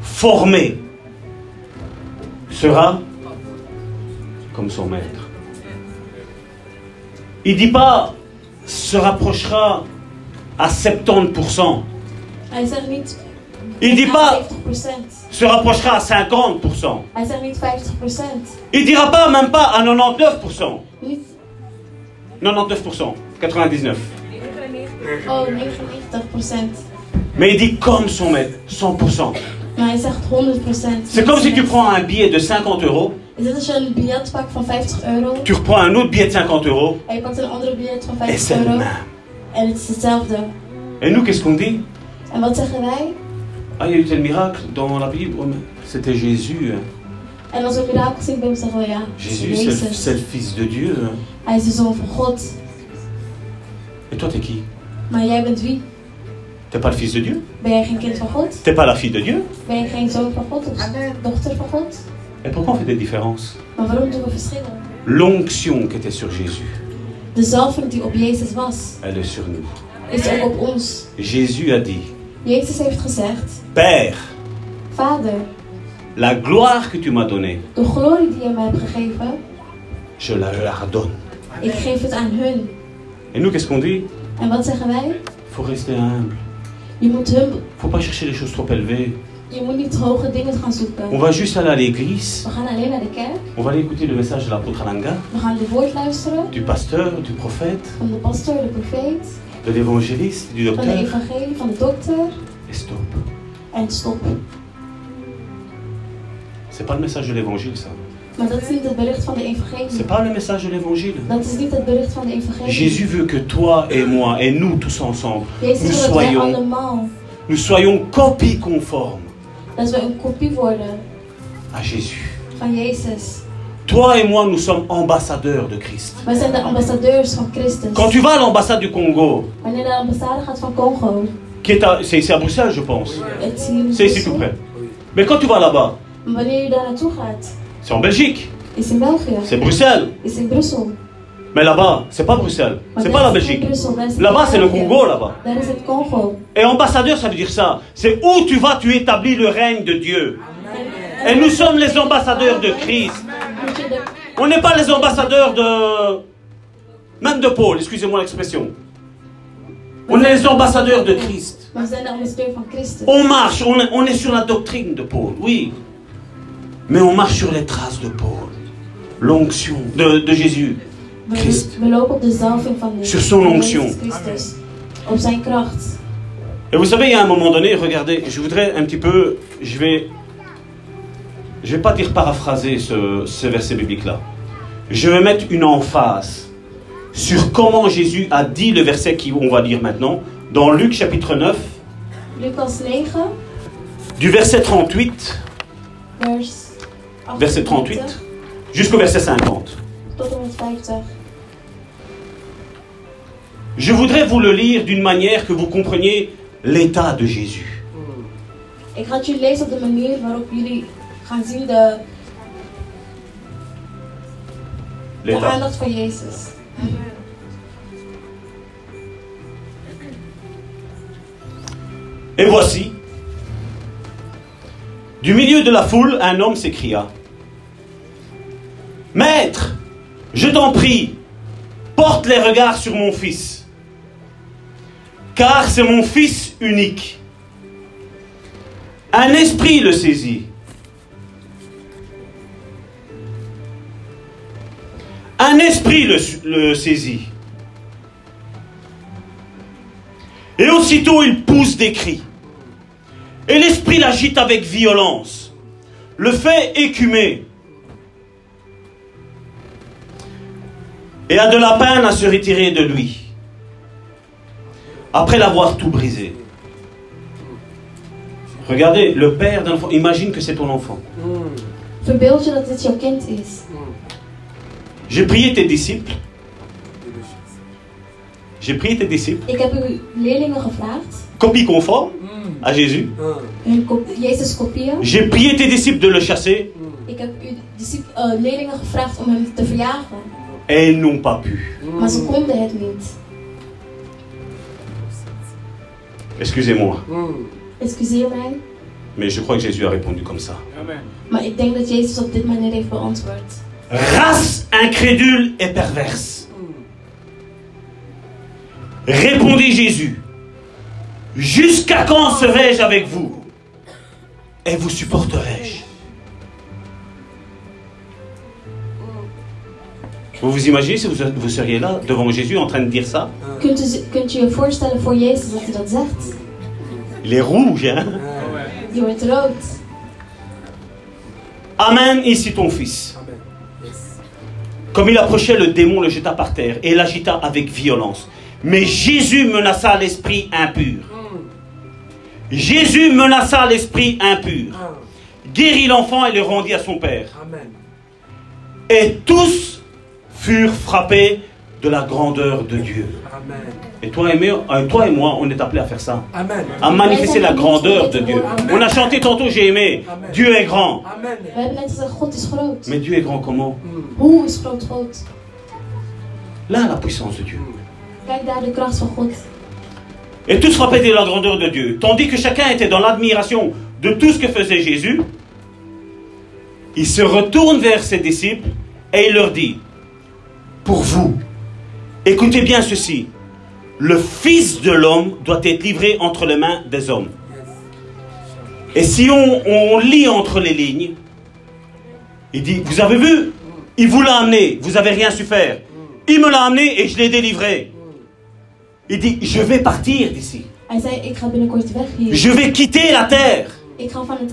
formé, sera comme son maître. Il dit pas se rapprochera à 70%. Hij zegt niet Il dit pas 50%. se rapprochera à 50%. Hij zegt niet 50%. Il dira pas même pas à 99%. Niet, 99%, 99. Oh 99%. Mais il dit comme son maître, 100%. Maar hij zegt 100%. C'est comme si tu prends un billet de 50 euros Is dit als je een biljet pakt van 50 euro tu reprends un autre billet de 50 euros et 50 c'est le même. Et nous, qu'est-ce qu'on dit? Ah, il y a eu tel miracle dans la Bible. Oh, C'était Jésus. Jésus, c'est le, Fils de Dieu. hein. God. Et toi, t'es qui? Maar jij bent wie? T'es pas le Fils de Dieu Ben jij geen kind van God? T'es pas la fille de Dieu Ben je geen zoon van God of dochter van God? Et pourquoi on fait des différences Maar waarom doen we verschillen? L'onction qui était sur Jésus, De zalving die op Jezus was, elle est sur nous. is ook op ons. Jésus a dit, Jezus heeft gezegd, Père, Vader, la gloire que tu m'as donnée, de glorie die je mij hebt gegeven, je la leur donne. ik geef het aan hun. Et nous, qu'est-ce qu'on dit En wat zeggen wij? Il faut rester humble. Je moet, faut pas chercher les choses trop élevées. je moet niet hoge dingen gaan zoeken. On va juste aller à l'église. We gaan alleen naar de kerk, On va aller écouter le message de l'apôtre Alanga, we gaan de woord luisteren du pasteur, du prophète, van de pastor, de profeet, de l'évangéliste, du van de docteur. evangelie, van de dokter Et stop. en stop. C'est pas le message de l'évangile, ça. Maar dat is niet het bericht van de C'est evangelie. pas le message de l'évangile. Dat is niet het bericht van de evangelie. Jésus veut que toi et moi et nous tous ensemble, Jezus nous soyons, allemaal, nous soyons copies conformes dat we een kopie worden à Jésus. van Jezus. Toi et moi, nous sommes ambassadeurs de Christ. Wij zijn de ambassadeurs van Christus. Quand tu vas à l'ambassade du Congo, Wanneer de ambassade gaat van Congo, qui est à, c'est ici à Bruxelles, je pense. C'est ici tout près. Mais quand tu vas là-bas, Maar wanneer je daar naartoe gaat, c'est en Belgique, c'est Bruxelles. Mais là-bas, c'est pas Bruxelles, c'est pas la Belgique. Là-bas, c'est le. Congo, là-bas. Congo. Et ambassadeur, ça veut dire ça. C'est où tu vas, tu établis le règne de Dieu. Et nous sommes les ambassadeurs de Christ. On n'est pas les ambassadeurs de... Même de Paul, excusez-moi l'expression. On est les ambassadeurs de Christ. On marche, on est, on est sur la doctrine de Paul, oui. Mais on marche sur les traces de Paul. L'onction de, de Jésus. Christ. Sur son onction. Et vous savez, il y a un moment donné, regardez, je voudrais un petit peu, je vais, je vais pas dire paraphraser ce, ce verset biblique-là. Je vais mettre une emphase sur comment Jésus a dit le verset qu'on va lire maintenant, dans Luc chapitre 9, Lucas 9, du verset 38 vers Verset 38. 28 jusqu'au verset 50. tot en met 50. Je voudrais vous le lire d'une manière que vous compreniez l'état de Jésus. Ik ga het du milieu de la foule, un homme s'écria, Maître, je t'en prie, porte les regards sur mon fils, car c'est mon fils unique. Un esprit le saisit. Un esprit le, saisit. Et aussitôt il pousse des cris. Et l'esprit l'agite avec violence, le fait écumer. Et a de la peine à se retirer de lui, après l'avoir tout brisé. Regardez, le père d'un enfant, imagine que c'est ton enfant. Verbeeld je dat dit jouw kind is. J'ai prié tes disciples. J'ai prié tes disciples, Ik heb uw leerlingen gevraagd, copie conforme à Jésus. Jezus kopieën. J'ai prié tes disciples de le chasser Ik heb uw discip- leerlingen gevraagd om hem te verjagen, et ils n'ont pas pu. maar ze konden het niet. Excusez-moi, Excuseer mij, mais je crois que Jésus a répondu comme ça. maar ik denk dat Jezus op dit manier heeft beantwoord. Race incrédule et perverse. Répondit Jésus. Jusqu'à quand serai-je avec vous Et vous supporterai-je? Vous vous imaginez si vous, vous seriez là devant Jésus en train de dire ça? Kunt u, kunt u je voorstellen voor Jezus dat hij dat zegt? Il est rouge, hein? Je wordt rood. Amène ici ton fils. Comme il approchait, le démon le jeta par terre et l'agita avec violence. Mais Jésus menaça l'esprit impur. Jésus menaça l'esprit impur. Guérit l'enfant et le rendit à son père. Amen. Et tous furent frappés de la grandeur de Dieu. Amen. Et toi et, moi, euh, toi et moi, on est appelés à faire ça. Amen. À manifester la grandeur de Dieu. On a chanté tantôt, j'ai aimé. Dieu est grand. Amen. Mais Dieu est grand comment? Groot? Là, la puissance de Dieu. Et tous frappaient de la grandeur de Dieu. Tandis que chacun était dans l'admiration de tout ce que faisait Jésus, il se retourne vers ses disciples et il leur dit, pour vous, écoutez bien ceci, le Fils de l'homme doit être livré entre les mains des hommes. Et si on, on lit entre les lignes, il dit, vous avez vu, il vous l'a amené, vous n'avez rien su faire. Il me l'a amené et je l'ai délivré. Il dit, je vais partir d'ici. Je vais quitter la terre.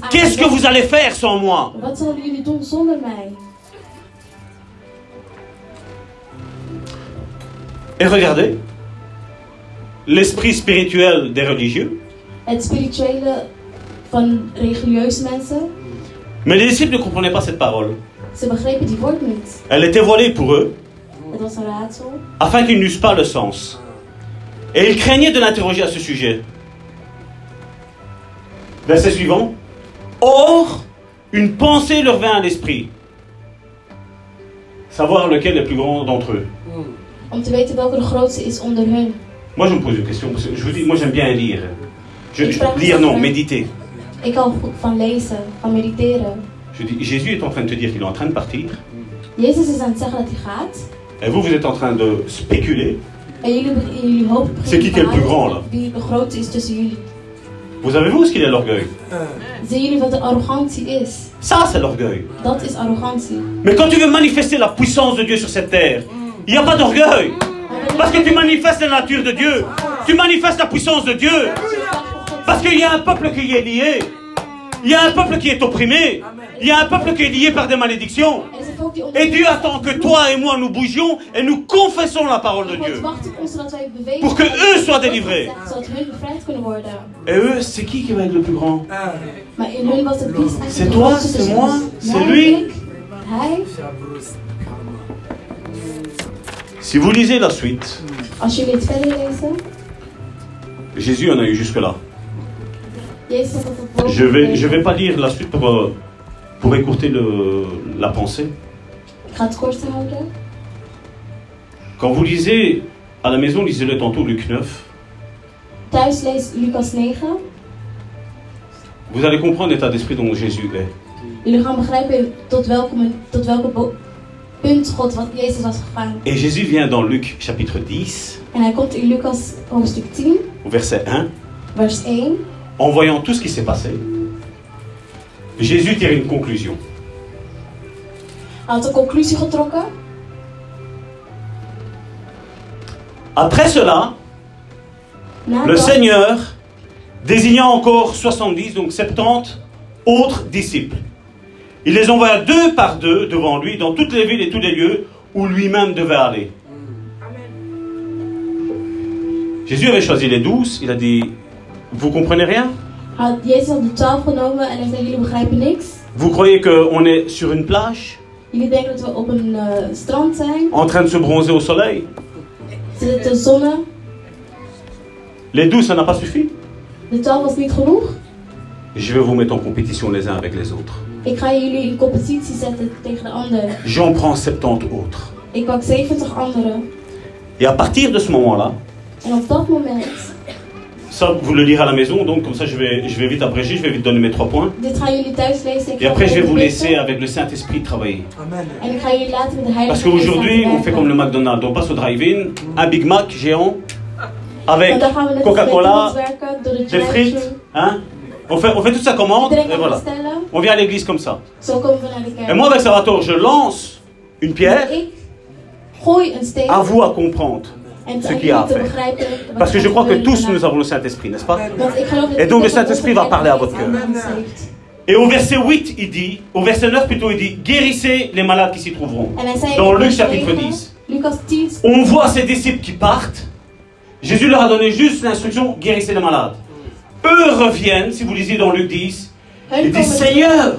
Qu'est-ce que vous allez faire sans moi? Et regardez, l'esprit spirituel des religieux. Mais les disciples ne comprenaient pas cette parole. Elle était voilée pour eux, afin qu'ils n'eussent pas le sens. Et ils craignaient de l'interroger à ce sujet. Verset suivant. Or, une pensée leur vint à l'esprit. Savoir lequel est le plus grand d'entre eux. Om te weten welke de grootste is onder hun. Moi, je me pose une question. Parce que je vous dis, moi, j'aime bien lire. Je, je- lire, non, méditer. Ik hou goed van lezen, van mediteren. Je dis, Jésus est en train de te dire qu'il est en train de partir. Jezus is aan het zeggen dat hij gaat. Et vous, vous êtes en train de spéculer. Jullie, jullie hoofd C'est qui qui est le plus grand, là Wie de grootste is tussen jullie. Vous avez vu ce qu'il est l'orgueil Zien jullie wat de arrogantie is? Ça, c'est l'orgueil. Dat is arrogantie. Mais quand tu veux manifester la puissance de Dieu sur cette terre, il n'y a pas d'orgueil. Parce que tu manifestes la nature de Dieu. Tu manifestes la puissance de Dieu. Parce qu'il y a un peuple qui est lié. Il y a un peuple qui est opprimé. Il y a un peuple qui est lié par des malédictions. Et Dieu attend que toi et moi nous bougions et nous confessons la parole de Dieu. Pour que eux soient délivrés. Et eux, c'est qui qui va être le plus grand? C'est toi, c'est moi, c'est lui? Si vous lisez la suite. Jésus en a eu jusque-là. Je vais, je vais pas lire la suite pour, euh, pour écourter le- la pensée. Quand vous lisez à la maison, lisez-le tantôt Luc 9. Thuis lees Lucas 9. Vous allez comprendre l'état d'esprit dont Jésus est. Jullie gaan begrijpen tot welke, men- tot welke bo- punt God wat Jezus was gegaan. Et Jésus vient dans Luc chapitre 10, En hij komt in Lucas hoofdstuk 10, au verset 1, vers 1. en voyant tout ce qui s'est passé. Jésus tire une conclusion. Hij had een conclusie getrokken. Après cela, le Seigneur désigna encore 70, donc 70 autres disciples. Il les envoya deux par deux devant lui dans toutes les villes et tous les lieux où lui-même devait aller. Jésus avait choisi les douze, il a dit, vous comprenez rien? Had Jezus had de twaalf genomen en hij zei: Jullie begrijpen niks? Vous croyez qu'on est sur une plage, Jullie denken dat we op een eh, strand zijn? en train de se bronzer au soleil? Zit. Les douze, ça n'a pas suffi? De was niet genoeg? Je vais vous mettre en compétition les uns avec les autres. Ik ga jullie in competitie zetten tegen de anderen. J'en prends 70 autres. Ik pak 70 anderen. Et à partir de ce moment-là, En op dat moment, ça vous le lirez à la maison, donc comme ça je vais, je vais vite abréger, je vais vite donner mes trois points. Et après, je vais vous laisser avec le Saint-Esprit travailler. Amen. Parce qu'aujourd'hui, on fait comme le. McDonald's. On passe au drive-in, un Big Mac géant, avec Coca-Cola, des frites. Hein on, fait, on fait toute sa commande, et voilà. On vient à l'église comme ça. Et moi, avec Salvatore, je lance une pierre, à vous à comprendre. Ce y a à faire. Parce que je crois que tous nous avons le Saint-Esprit, n'est-ce pas? Et donc le Saint-Esprit va parler à votre cœur. Et au verset 8, il dit, au verset 9 plutôt, il dit, guérissez les malades qui s'y trouveront. Dans Luc chapitre 9, 10. Lucas 10, On voit ses disciples qui partent. Jésus leur a donné juste l'instruction, guérissez les malades. Eux reviennent, si vous lisez dans Luc 10, hun et disent, Seigneur,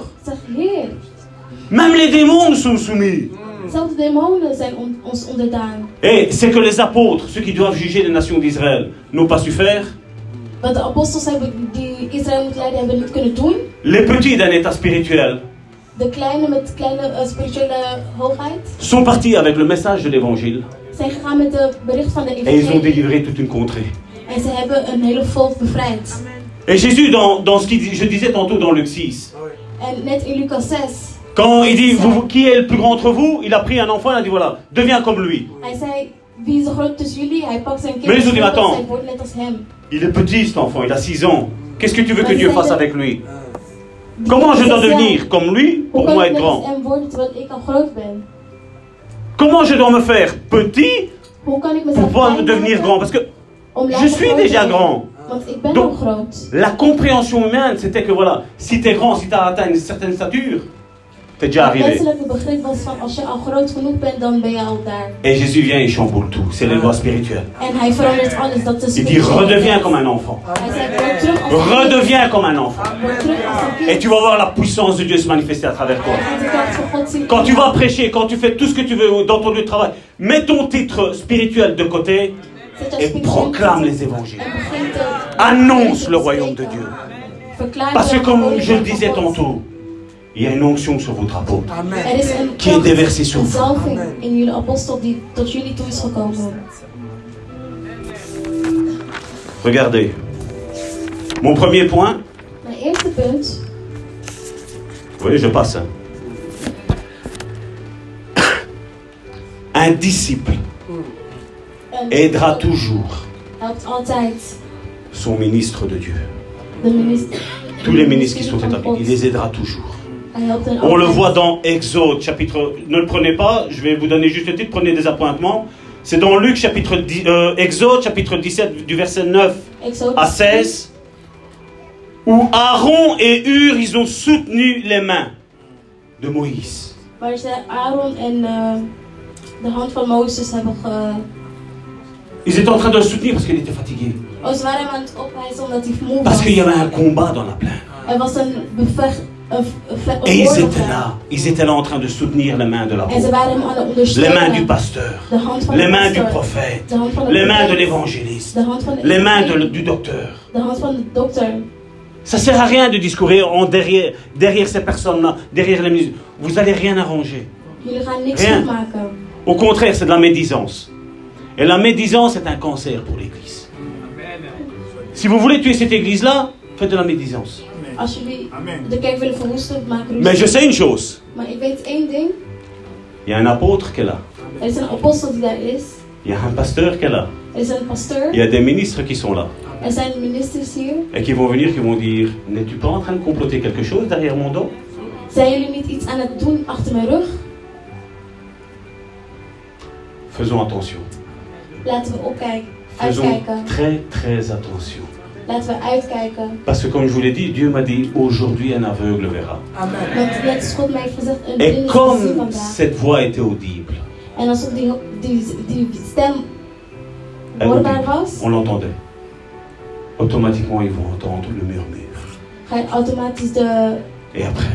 même les démons nous sont soumis. Zelfs de demonen zijn on- ons onderdaan. Et c'est que les apôtres, ceux qui doivent juger les nations d'Israël, n'ont pas su faire. Wat de apostels hebben, die Israël moeten leiden, hebben niet kunnen doen. Les petits d'un état spirituel De kleine met kleine spirituele hoogheid sont partis avec le message de l'évangile zijn gegaan met de bericht van de et ils ont délivré toute une contrée. En ze hebben een hele volk bevrijd. Et Jésus, dans, dans ce dit, je disais tantôt dans Luc 6, En net in Lucas 6, quand il dit vous, qui est le plus grand entre vous, il a pris un enfant et il a dit voilà, deviens comme lui. hij zei, wie is de groot tussen jullie? Hij pakt zijn Maar kind Jezus die en m'attend. hij wordt net als hem. Il est petit cet enfant, il a 6 ans. Qu'est-ce que tu veux que Dieu fasse avec lui? Die Comment je dois devenir comme lui pour moi être grand? Ben? Comment je dois me faire petit pour pouvoir devenir grand? Parce que je suis déjà grand. Ben Donc-. La compréhension humaine, c'était que voilà, si tu es grand, si tu as atteint une certaine stature, t'es déjà arrivé. Et Jésus vient et chamboule tout. C'est les lois spirituelles. Il dit redeviens comme un enfant. Redeviens comme un enfant. Et tu vas voir la puissance de Dieu se manifester à travers toi. Quand tu vas prêcher, quand tu fais tout ce que tu veux dans ton lieu de travail, mets ton titre spirituel de côté et proclame les évangiles. Annonce le royaume de Dieu. Parce que comme je le disais tantôt, il y a une onction sur votre apôtre. Een Qui est déversée sur vous. Regardez. Mon premier point, voyez, je passe. hein. Un disciple aidera toujours son ministre de Dieu. Tous les ministres qui sont établis, il les aidera toujours. On le voit dans Exode, chapitre. Ne le prenez pas, je vais vous donner juste le titre, prenez des appointements. C'est dans Luc, chapitre 10, euh, Exode, chapitre 17, du verset 9 Exodus à 16, où Aaron et Hur, ils ont soutenu les mains de Moïse. Hebben ge... Ils étaient en train de le soutenir parce qu'il était fatigué. Parce qu'il y avait un combat dans la plaine. Et ils étaient là. Ils étaient là en train de soutenir les mains de l'apôtre. Les mains du pasteur. Les mains du prophète. Les mains de l'évangéliste. Les mains de- du docteur. Ça sert à rien de discourir en derrière, derrière ces personnes-là, derrière les ministres. Vous allez rien arranger. Rien. Au contraire, c'est de la médisance. Et la médisance est un cancer pour l'Église. Si vous voulez tuer cette Église-là, faites de la médisance. Als jullie de kerk willen verwoesten, maak ruzie. Mais je sais une chose. Maar ik weet één ding. Il y a un apôtre qui est là. Er is een apostel die daar is. Il y a un pasteur qui est là. Er is een pasteur. Il y a des ministres qui sont là. Er zijn ministers hier. Et qui vont venir, qui vont dire N'es-tu pas en train de comploter quelque chose derrière mon dos Zijn jullie niet iets aan het doen achter mijn rug? Faisons attention. Laten we opkijken. Faisons Uitkijken. très très attention. Laten we uitkijken. Parce que comme je vous l'ai dit, Dieu m'a dit Aujourd'hui un aveugle verra. Want net als God mij heeft gezegd, een Et comme cette voix était audible, En alsof die, die, die stem hoorbaar was, on l'entendait. Automatiquement, ils vont entendre le murmure. automatisch de Et après,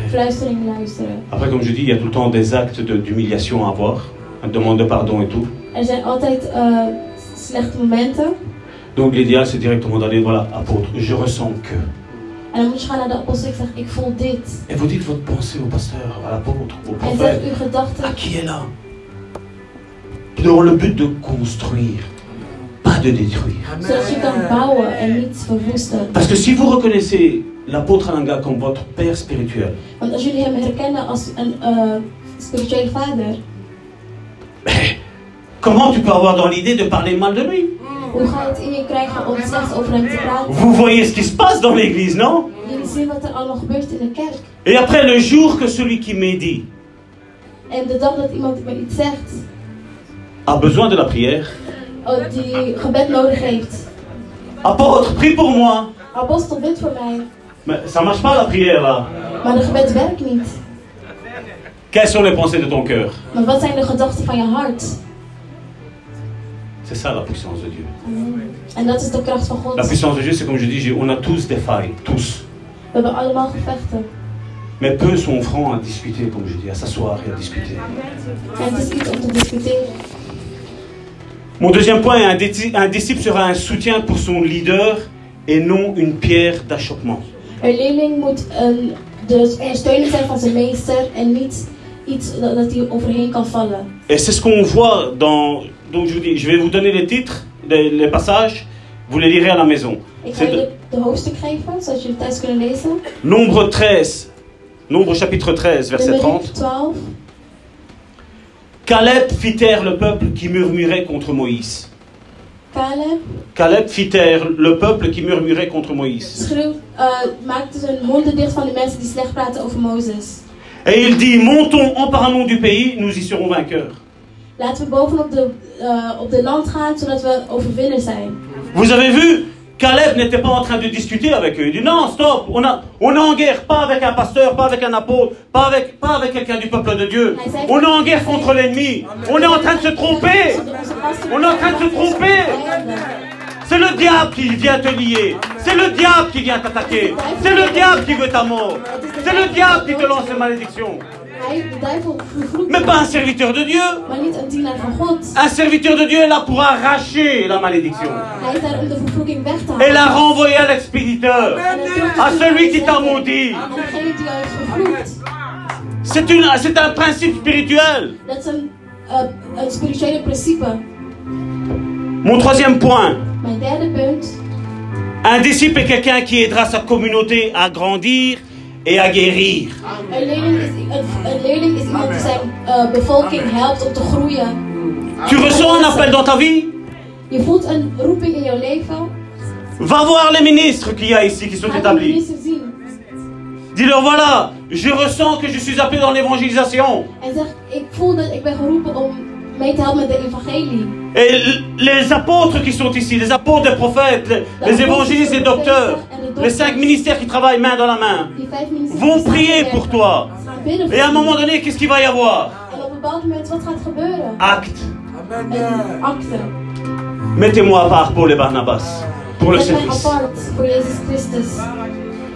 après comme je dis, il y a tout le temps des actes de- d'humiliation à avoir, une demande de pardon et tout. Er zijn altijd eh, slechte momenten. Donc l'idéal, c'est directement d'aller, voilà, apôtre, je ressens que. Et vous dites votre pensée au pasteur, à l'apôtre, au prophète, à qui est là? Dans le but de construire, pas de détruire. Parce que si vous reconnaissez l'apôtre Alanga comme votre père spirituel, een eh, comment tu peux avoir dans l'idée de parler mal de lui? Hoe ga je het in je krijgen om slechts over hem te praten? Vous voyez ce qui se passe dans l'église, non Jullie zien wat er allemaal gebeurt in de kerk. Et après, le jour que celui qui médit En de dag dat iemand me iets zegt, a besoin de la prière, oh, die gebed nodig heeft. apôtre, prie pour moi. Apostel, bid voor mij. Mais ça marche pas la prière là. Maar de gebed werkt niet. Quelles sont les pensées de ton cœur Maar wat zijn de gedachten van je hart? C'est ça la puissance de Dieu. En dat is de kracht van La God. puissance de Dieu, c'est comme je dis, on a tous des failles, tous. We hebben allemaal gevechten. Mais peu sont francs à discuter, comme je dis, à s'asseoir et à discuter. Het is om te discussiëren. Mon deuxième point, un, dis- un disciple sera un soutien pour son leader et non une pierre d'achoppement. Een leerling moet een, de ondersteuning zijn van zijn meester en niet iets dat, dat hij overheen kan vallen. Et c'est ce qu'on voit dans... Donc je vous dis, je vais vous donner les titres, les, les passages, vous les lirez à la maison. C'est de-. Nombre 13, Nombre chapitre 13, verset Nummer 30. 12. Caleb fit taire le peuple qui murmurait contre Moïse. Caleb Caleb fit taire le peuple qui murmurait contre Moïse. Et il dit, montons, emparons-nous du pays, nous y serons vainqueurs. Laten we bovenop de, uh, op de land gaan, zodat we zijn. Vous avez vu, Caleb n'était pas en train de discuter avec eux. Il dit, non, stop, on, a, on est en guerre, pas avec un pasteur, pas avec un apôtre, pas avec, pas avec quelqu'un du peuple de Dieu. On est en guerre contre l'ennemi. On est en train de se tromper. On est en train de se tromper. C'est le diable qui vient te lier. C'est le diable qui vient t'attaquer. C'est le diable qui veut ta mort. C'est le diable qui te lance les malédictions. Mais pas un serviteur de Dieu. Un serviteur de Dieu est là pour arracher la malédiction. Et la renvoyer à l'expéditeur, à celui qui t'a maudit. C'est une- c'est un principe spirituel. Mon troisième point, un disciple est quelqu'un qui aidera sa communauté à grandir et à guérir. Een leerling is, een, een leerling is iemand die zijn uh, bevolking helpt om te groeien. Tu ressens un appel dans ta vie? Je voelt een roeping in jouw leven. Va voir les ministres qu'il y a ici qui sont établis. minister zien. Dis-leur voilà, je ressens que je suis appelé dans l'évangélisation. En zeg, ik voel dat ik ben geroepen om Et les apôtres qui sont ici, les apôtres des prophètes, les, les évangélistes et docteurs, les cinq ministères qui travaillent main dans la main, vont prier pour toi. Et à un moment donné, qu'est-ce qu'il va y avoir? Acte. Mettez-moi à part Paul et Barnabas pour le service.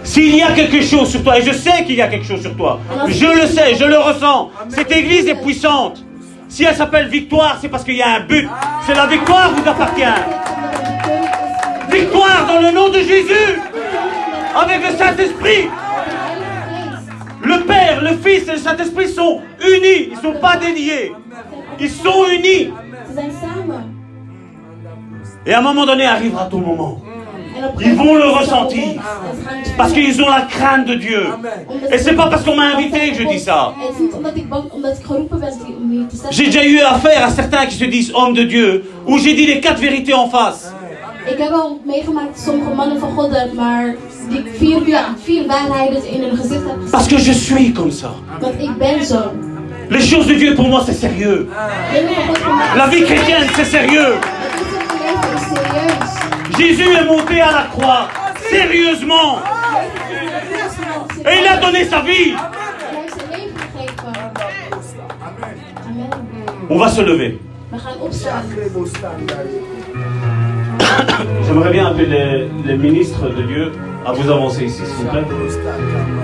S'il y a quelque chose sur toi, et je sais qu'il y a quelque chose sur toi, je le sais, je le ressens, cette église est puissante. Si elle s'appelle victoire, c'est parce qu'il y a un but. C'est la victoire vous appartient. Victoire dans le nom de Jésus, avec le Saint-Esprit. Le Père, le Fils et le Saint-Esprit sont unis, ils ne sont pas déliés. Ils sont unis. Et à un moment donné arrivera ton moment. Ils vont le ressentir. Parce qu'ils ont la crainte de Dieu. Et c'est pas parce qu'on m'a invité que je dis ça. Ben J'ai déjà eu affaire à certains qui se disent hommes de Dieu, où j'ai dit les quatre vérités en face. Ik heb al meegemaakt sommige mannen van God, maar die ik vier, ja, vier waarheden in hun gezicht heb gezet. Parce que je suis comme ça. Want ik ben zo. Les choses de Dieu pour moi c'est sérieux. Mij. La vie chrétienne c'est sérieux. Jésus est monté à la croix, sérieusement. Et il a donné sa vie. On va se lever. J'aimerais bien appeler les, les ministres de Dieu à vous avancer ici, s'il vous plaît.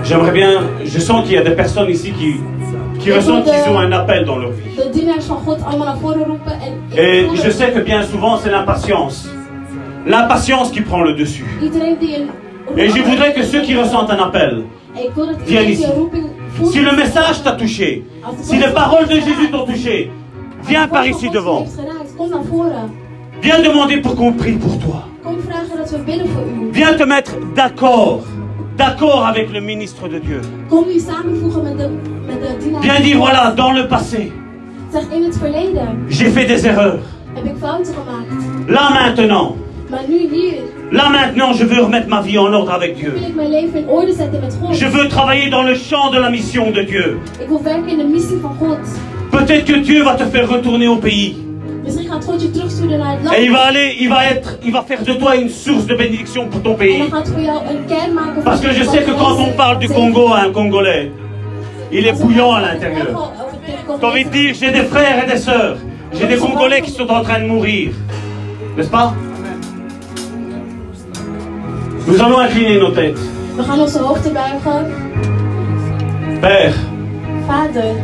J'aimerais bien, je sens qu'il y a des personnes ici qui, qui ressentent qu'ils ont un appel dans leur vie. Et je sais que bien souvent c'est l'impatience. L'impatience qui prend le dessus. Et je voudrais que ceux qui ressentent un appel, die ici. si le message t'a touché, si les paroles de Jésus t'ont touché, viens par ici devant. Viens demander pour qu'on prie pour toi. Viens te mettre d'accord. D'accord avec le ministre de Dieu. Viens dire voilà, dans le passé, j'ai fait des erreurs. Là maintenant, là maintenant, je veux remettre ma vie en ordre avec Dieu. Je veux travailler dans le champ de la mission de Dieu. Peut-être que Dieu va te faire retourner au pays. Et il va aller, il va être, il va faire de toi une source de bénédiction pour ton pays. van Parce que je sais que quand on parle du Congo à un Congolais, il est bouillant à l'intérieur. J'ai envie de dire, j'ai des frères et des sœurs, j'ai des Congolais qui sont en train de mourir. N'est-ce pas? Nous allons incliner nos têtes. We gaan onze hoofden buigen. Père, Vader,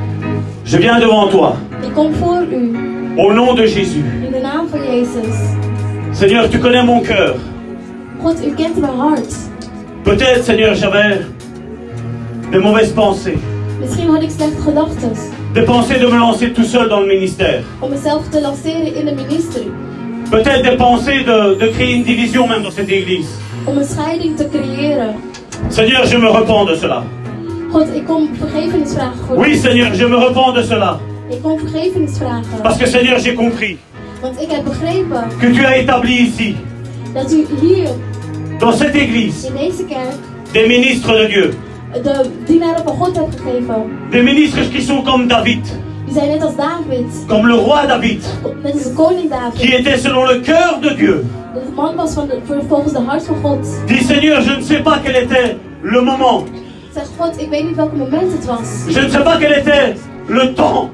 je viens devant toi, ik kom voor u. au nom de Jésus. In de naam van Jezus. Seigneur, tu connais mon cœur. God, u kent mijn hart. Peut-être, Seigneur, j'avais des mauvaises pensées. Misschien had ik slechte gedachten. Des pensées de me lancer tout seul dans le ministère. Om mezelf te lanceren in de ministerie. Peut-être des pensées de, de créer une division même dans cette église. Om een scheiding te creëren. Seigneur, je me repens de cela. God, ik kom vergevenis vragen voor Oui. Seigneur, je me repens de cela. Ik kom vergevenis vragen. Parce que, Seigneur, j'ai compris Want ik heb begrepen que tu as établi ici, dat u hier dans cette église, in deze kerk des ministres de Dieu. de dienaren van God hebt gegeven. Des ministres qui sont comme David, Comme le roi David, qui était selon le cœur de Dieu. Dis, Seigneur, je ne sais pas quel était le moment. Was. Je ne sais pas quel était le temps.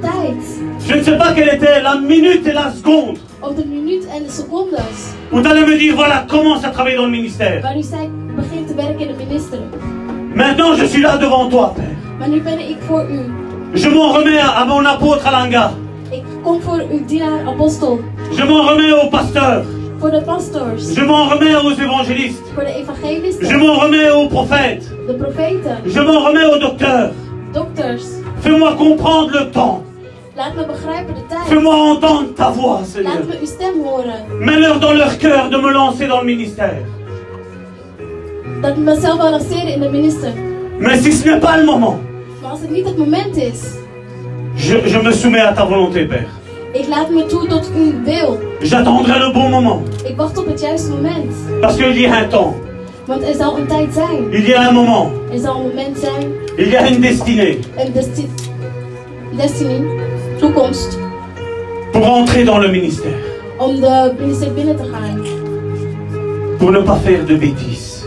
Tijd. Je ne sais pas quelle était la minute et la seconde où tu allais me dire, voilà, commence à travailler dans le ministère. Ministerie. Maintenant, je suis là devant toi, Père. Je m'en remets à, mon apôtre Alanga. Ik kom voor uw dienaar apostel. Je m'en remets aux pasteurs. Voor de pastors. Je m'en remets aux évangélistes. Voor de Je m'en remets aux prophètes. De profeten. Je m'en remets aux docteurs. Dokters. Fais-moi comprendre le temps. Laat me begrijpen de tijd. Fais-moi entendre ta voix, Seigneur. Laat me uw stem horen. Mets-leur dans leur cœur de me lancer dans le ministère. Dat mezelf lanceren in de minister. Mais si ce n'est pas le moment, Je, je me soumets à ta volonté, Père. J'attendrai le bon moment. Parce qu'il y a un temps, il y a un moment, il y a une destinée. Pour entrer dans le ministère. Pour ne pas faire de bêtises.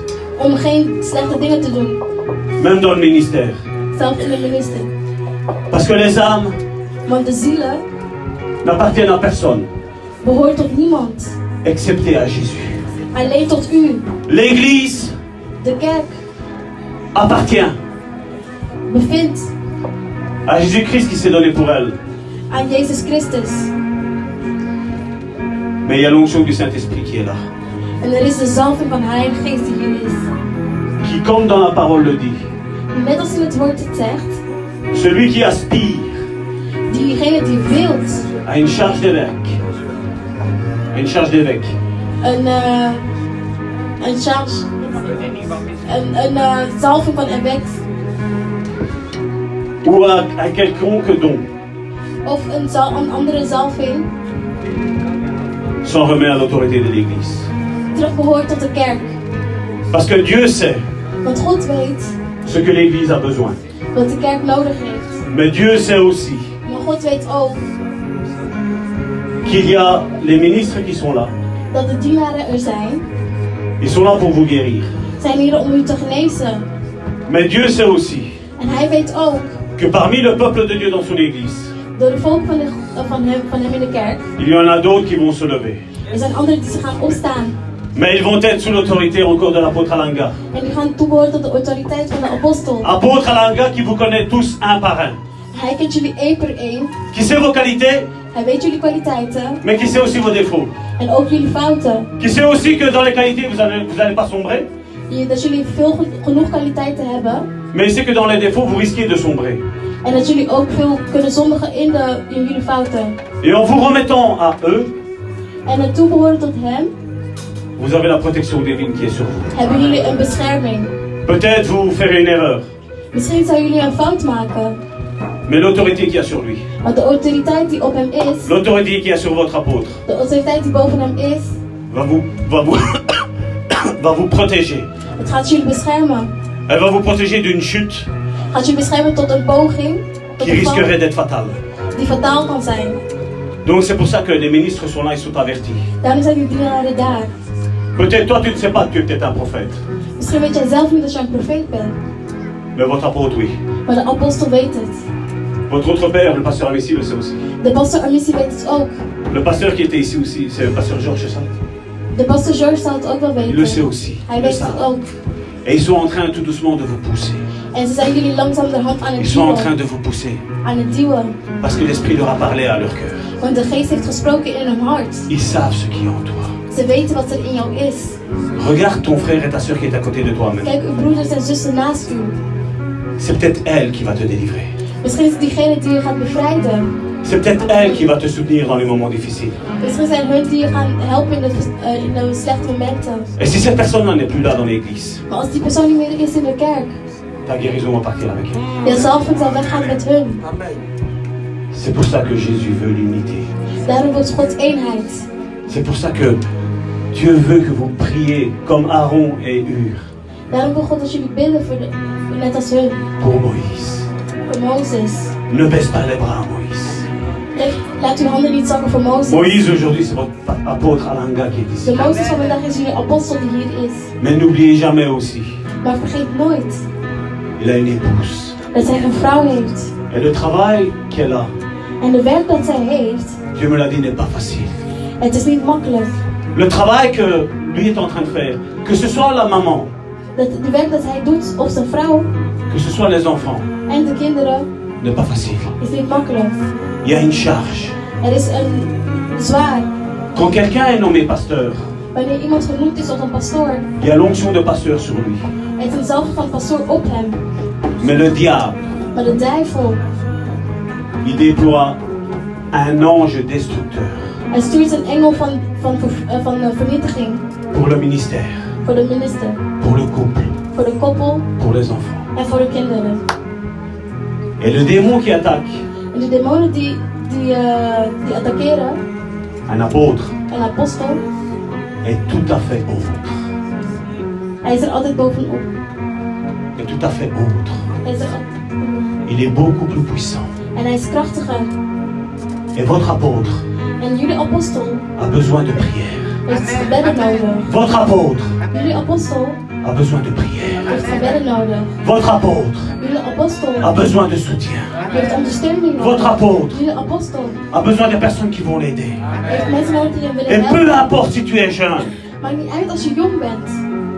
Même dans le ministère. Parce que les âmes n'appartiennent à personne, excepté à Jésus. L'Église appartient à Jésus-Christ qui s'est donné pour elle. Mais il y a l'onction du Saint-Esprit qui est là. Er. Qui, comme dans la parole le dit, Net als in het woord het zegt. celui qui aspire. Diegene die wilt. À une charge d'évêque, une charge d'évêque, een, eh een charge, een, een eh, zalving van wet ou à, à quelconque don, of een, zal, een andere zalving. S'en remet à l'autorité de l'Église. terug behoort tot de kerk. Parce que Dieu sait Want God weet ce que l'Église a besoin. wat de kerk nodig heeft. Mais Dieu sait aussi Maar God weet ook qu'il y a les ministres qui sont là. dat de dienaren er zijn. Ils sont là pour vous guérir. Zijn hier om u te genezen. Mais Dieu sait aussi En hij weet ook, que parmi le peuple de Dieu dans son Église, door de volk van, de, van, hem, van hem in de kerk, il y en a d'autres qui vont se lever. er zijn anderen die zich gaan opstaan. Mais ils vont être sous l'autorité encore de l'apôtre Alanga. Apôtre Alanga qui vous connaît tous un par un. Één. Qui sait vos qualités, mais qui sait aussi vos défauts? Qui sait aussi que dans les qualités, vous n'allez vous allez pas sombrer? Mais il sait que dans les défauts, vous risquez de sombrer. Et en vous remettant à eux, vous avez la protection divine qui est sur vous. hebben jullie een bescherming? Peut-être vous ferez une erreur, Misschien zou jullie een fout maken. mais l'autorité qu'il y a sur lui, Want de autoriteit die op hem is, l'autorité qu'il y a sur votre apôtre, de autoriteit die boven hem is, va vous, va vous, va vous protéger. het gaat jullie beschermen. Elle va vous protéger d'une chute Gaat jullie beschermen tot een poging, tot qui een risquerait d'être fatale. die fataal kan zijn. Donc c'est pour ça que les ministres sont là, ils sont avertis. Daarom zijn die dienaren daar. Peut-être toi tu ne sais pas que tu es peut-être un prophète, Misschien weet jij zelf niet dat je een profeet bent. mais votre apôtre oui. Maar de apostel weet het. Votre autre père, le pasteur Amici, le sait aussi. De pastor Amissi weet het ook. Le pasteur qui était ici aussi, c'est le pasteur Georges, ça De pastor George zal het ook wel Il le sait aussi. Hij Ils le weet het savent. ook. Et ils sont en train tout doucement de vous pousser. En ze zijn jullie langzaam de hand aan het Ils sont en train de vous pousser. Aan het duwen. Parce que l'Esprit leur a parlé à leur cœur. Want de geest heeft gesproken in hun hart. Ils savent ce qui est en toi. Ze weten wat er in jou is. Regarde ton frère et ta soeur qui est à côté de toi maintenant. Kijk uw broeders en zussen naast u. C'est peut-être elle qui va te délivrer. Misschien is het diegene die je gaat bevrijden. C'est peut-être elle qui va te soutenir dans les moments difficiles. Misschien zijn hun die je gaan helpen in de, eh, in de slechte momenten. Et si cette personne-là n'est plus là dans l'église, Maar als die persoon niet meer is in de kerk, ta guérison va partir avec elle. je zalving zal weggaan met hun. C'est pour ça que Jésus veut l'unité. Daarom wil God eenheid. C'est pour ça que Dieu veut que vous priez comme Aaron et Hur Daarom wil God dat jullie bidden voor de, voor net als hun. pour Moïse. Voor Mozes. Ne baisse pas les bras, Moïse. Kijk, laat uw handen niet zakken voor Mozes. Moïse, aujourd'hui, c'est votre apôtre Alanga qui est De ici. Mozes van vandaag is jullie apostel die hier is. Mais n'oubliez jamais aussi, Maar vergeet nooit il a une épouse. dat zij een vrouw heeft. Et le travail qu'elle a, En de werk dat zij heeft, Dieu me l'a dit, n'est pas facile. het is niet makkelijk. Le travail que lui est en train de faire, que ce soit la maman, Dat, de werk dat hij doet op zijn vrouw que ce soit les enfants, en de kinderen n'est pas facile. is niet makkelijk. Il y a une charge. Er is een zwaar. Quand quelqu'un est nommé pasteur, Wanneer iemand genoemd is tot een pastoor, il y a l'onction de pasteur sur lui. heeft een zalving van pastoor op hem. Mais le diable, Maar de duivel, il déploie un ange destructeur hij stuurt een engel van, van, eh, van eh, vernietiging pour le ministère, voor de minister, pour le couple, voor de koppel pour les enfants. en voor de kinderen. Et le démon qui attaque En de demonen die, die, eh, die attackeren un apôtre een apostel, est tout à fait autre. hij is er altijd bovenop. Est tout à fait autre. Hij is er Il est beaucoup plus puissant. en hij is krachtiger. Et votre apôtre En a besoin de prière. Votre apôtre a besoin de prière. Votre apôtre a besoin de soutien. Votre apôtre a besoin de personnes qui vont l'aider. Et peu importe si tu es jeune,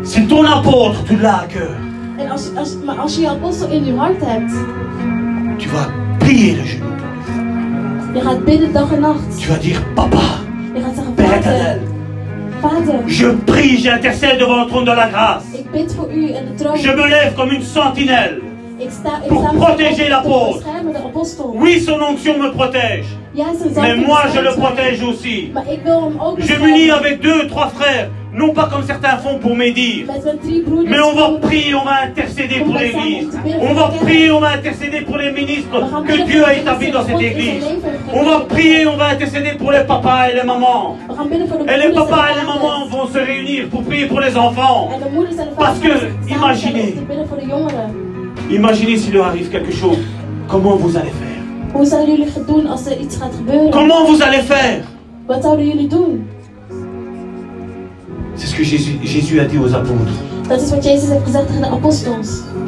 si ton apôtre, tu l'as à cœur, tu vas plier le genou. Tu vas dire, papa, Père éternel, je prie, j'intercède devant le trône de la grâce. Je me lève comme une sentinelle. Pour protéger de la apostel, pauvre. te beschermen de apostel. Oui, son onction me protège. Mais moi, je le protège aussi. Je m'unis avec deux, trois frères, non pas comme certains font pour broeders. Mais on va prier, on va intercéder pour l'Église. On va prier, on va intercéder pour les ministres que Dieu a établis dans cette Église. On va prier, on va intercéder pour les papas et les mamans. Et les papas et les mamans vont se réunir pour prier pour les enfants. Parce que, imaginez. Imaginez s'il leur arrive quelque chose. Comment vous allez faire? Comment vous allez faire? C'est ce que Jésus, Jésus a dit aux apôtres.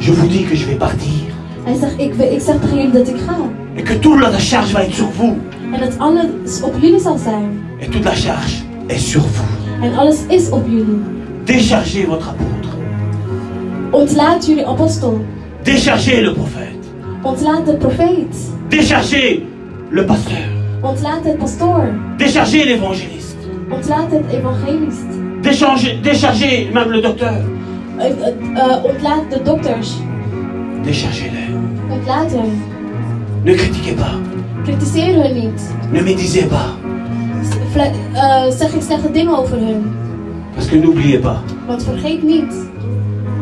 Je vous dis que je vais partir. Et que toute la charge va être sur vous. En dat alles op jullie zal zijn. Et toute la charge est sur vous. Alles is op. Déchargez votre apôtre. Ontlaat jullie apostel. Déchargez le prophète. Ontlaat de profeet. Déchargez le pasteur. Ontlaat de pastoor. Déchargez l'évangéliste. Ontlaat. Déchargez, même le docteur. Eh, eh, eh, ontlaat de dokters. Déchargez-les. Ontlaat hen. Ne critiquez pas. Kritiseer hun niet. Ne médisez pas. Vle- zeg ik slechte dingen over hun. Parce que n'oubliez pas, Want vergeet niet.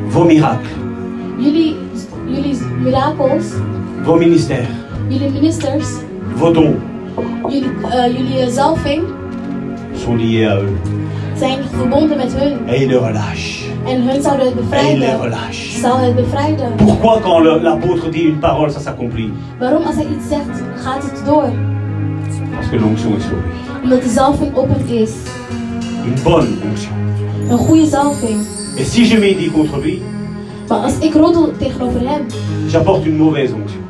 vos miracles, Jullie, jullie mirakels. vos ministères, Jullie ministers. vos dons Jullie, jullie zalving. sont liés à eux. Zijn verbonden met hun. Et ils le relâchent. En hun zouden het Et. Zal het bevrijden. Pourquoi quand le- l'apôtre dit une parole, ça s'accomplit? Waarom als hij iets zegt, gaat het door? Parce que l'onction est sur lui. Omdat de zalving op hem is. Une bonne onction. Een goede zalving. Et si je médis contre lui, Maar als ik roddel tegenover hem, j'apporte une mauvaise onction.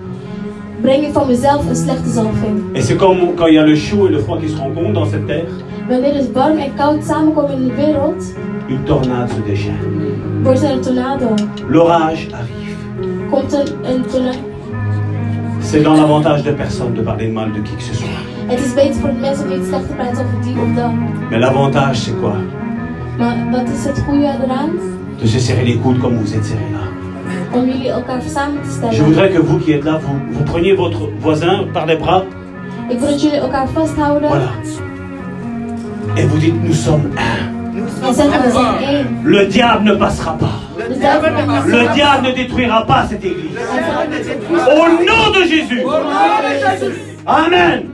breng ik van mezelf een slechte zalving. Et c'est comme quand il y a le chaud et le froid qui se rencontrent dans cette terre, Wanneer het warm en koud samenkomen in de wereld, une tornade se déchaîne. wordt er een tornado? L'orage arrive. Komt een, een tornado. C'est dans l'avantage de personne de parler mal de qui que ce soit. Het is beter voor de mensen om niet slecht te praten over die of dat. Mais l'avantage, c'est quoi? Maar wat is het goede eraan? De se serrer les coudes comme vous êtes serrés là. Om jullie elkaar samen te Je stellen. voudrais que vous qui êtes là, vous, vous preniez votre voisin par les bras, Ik wil dat jullie elkaar vasthouden. voilà. Et vous dites, nous sommes un. Le diable ne passera pas. Le diable ne détruira pas cette église. Au nom de Jésus. Amen.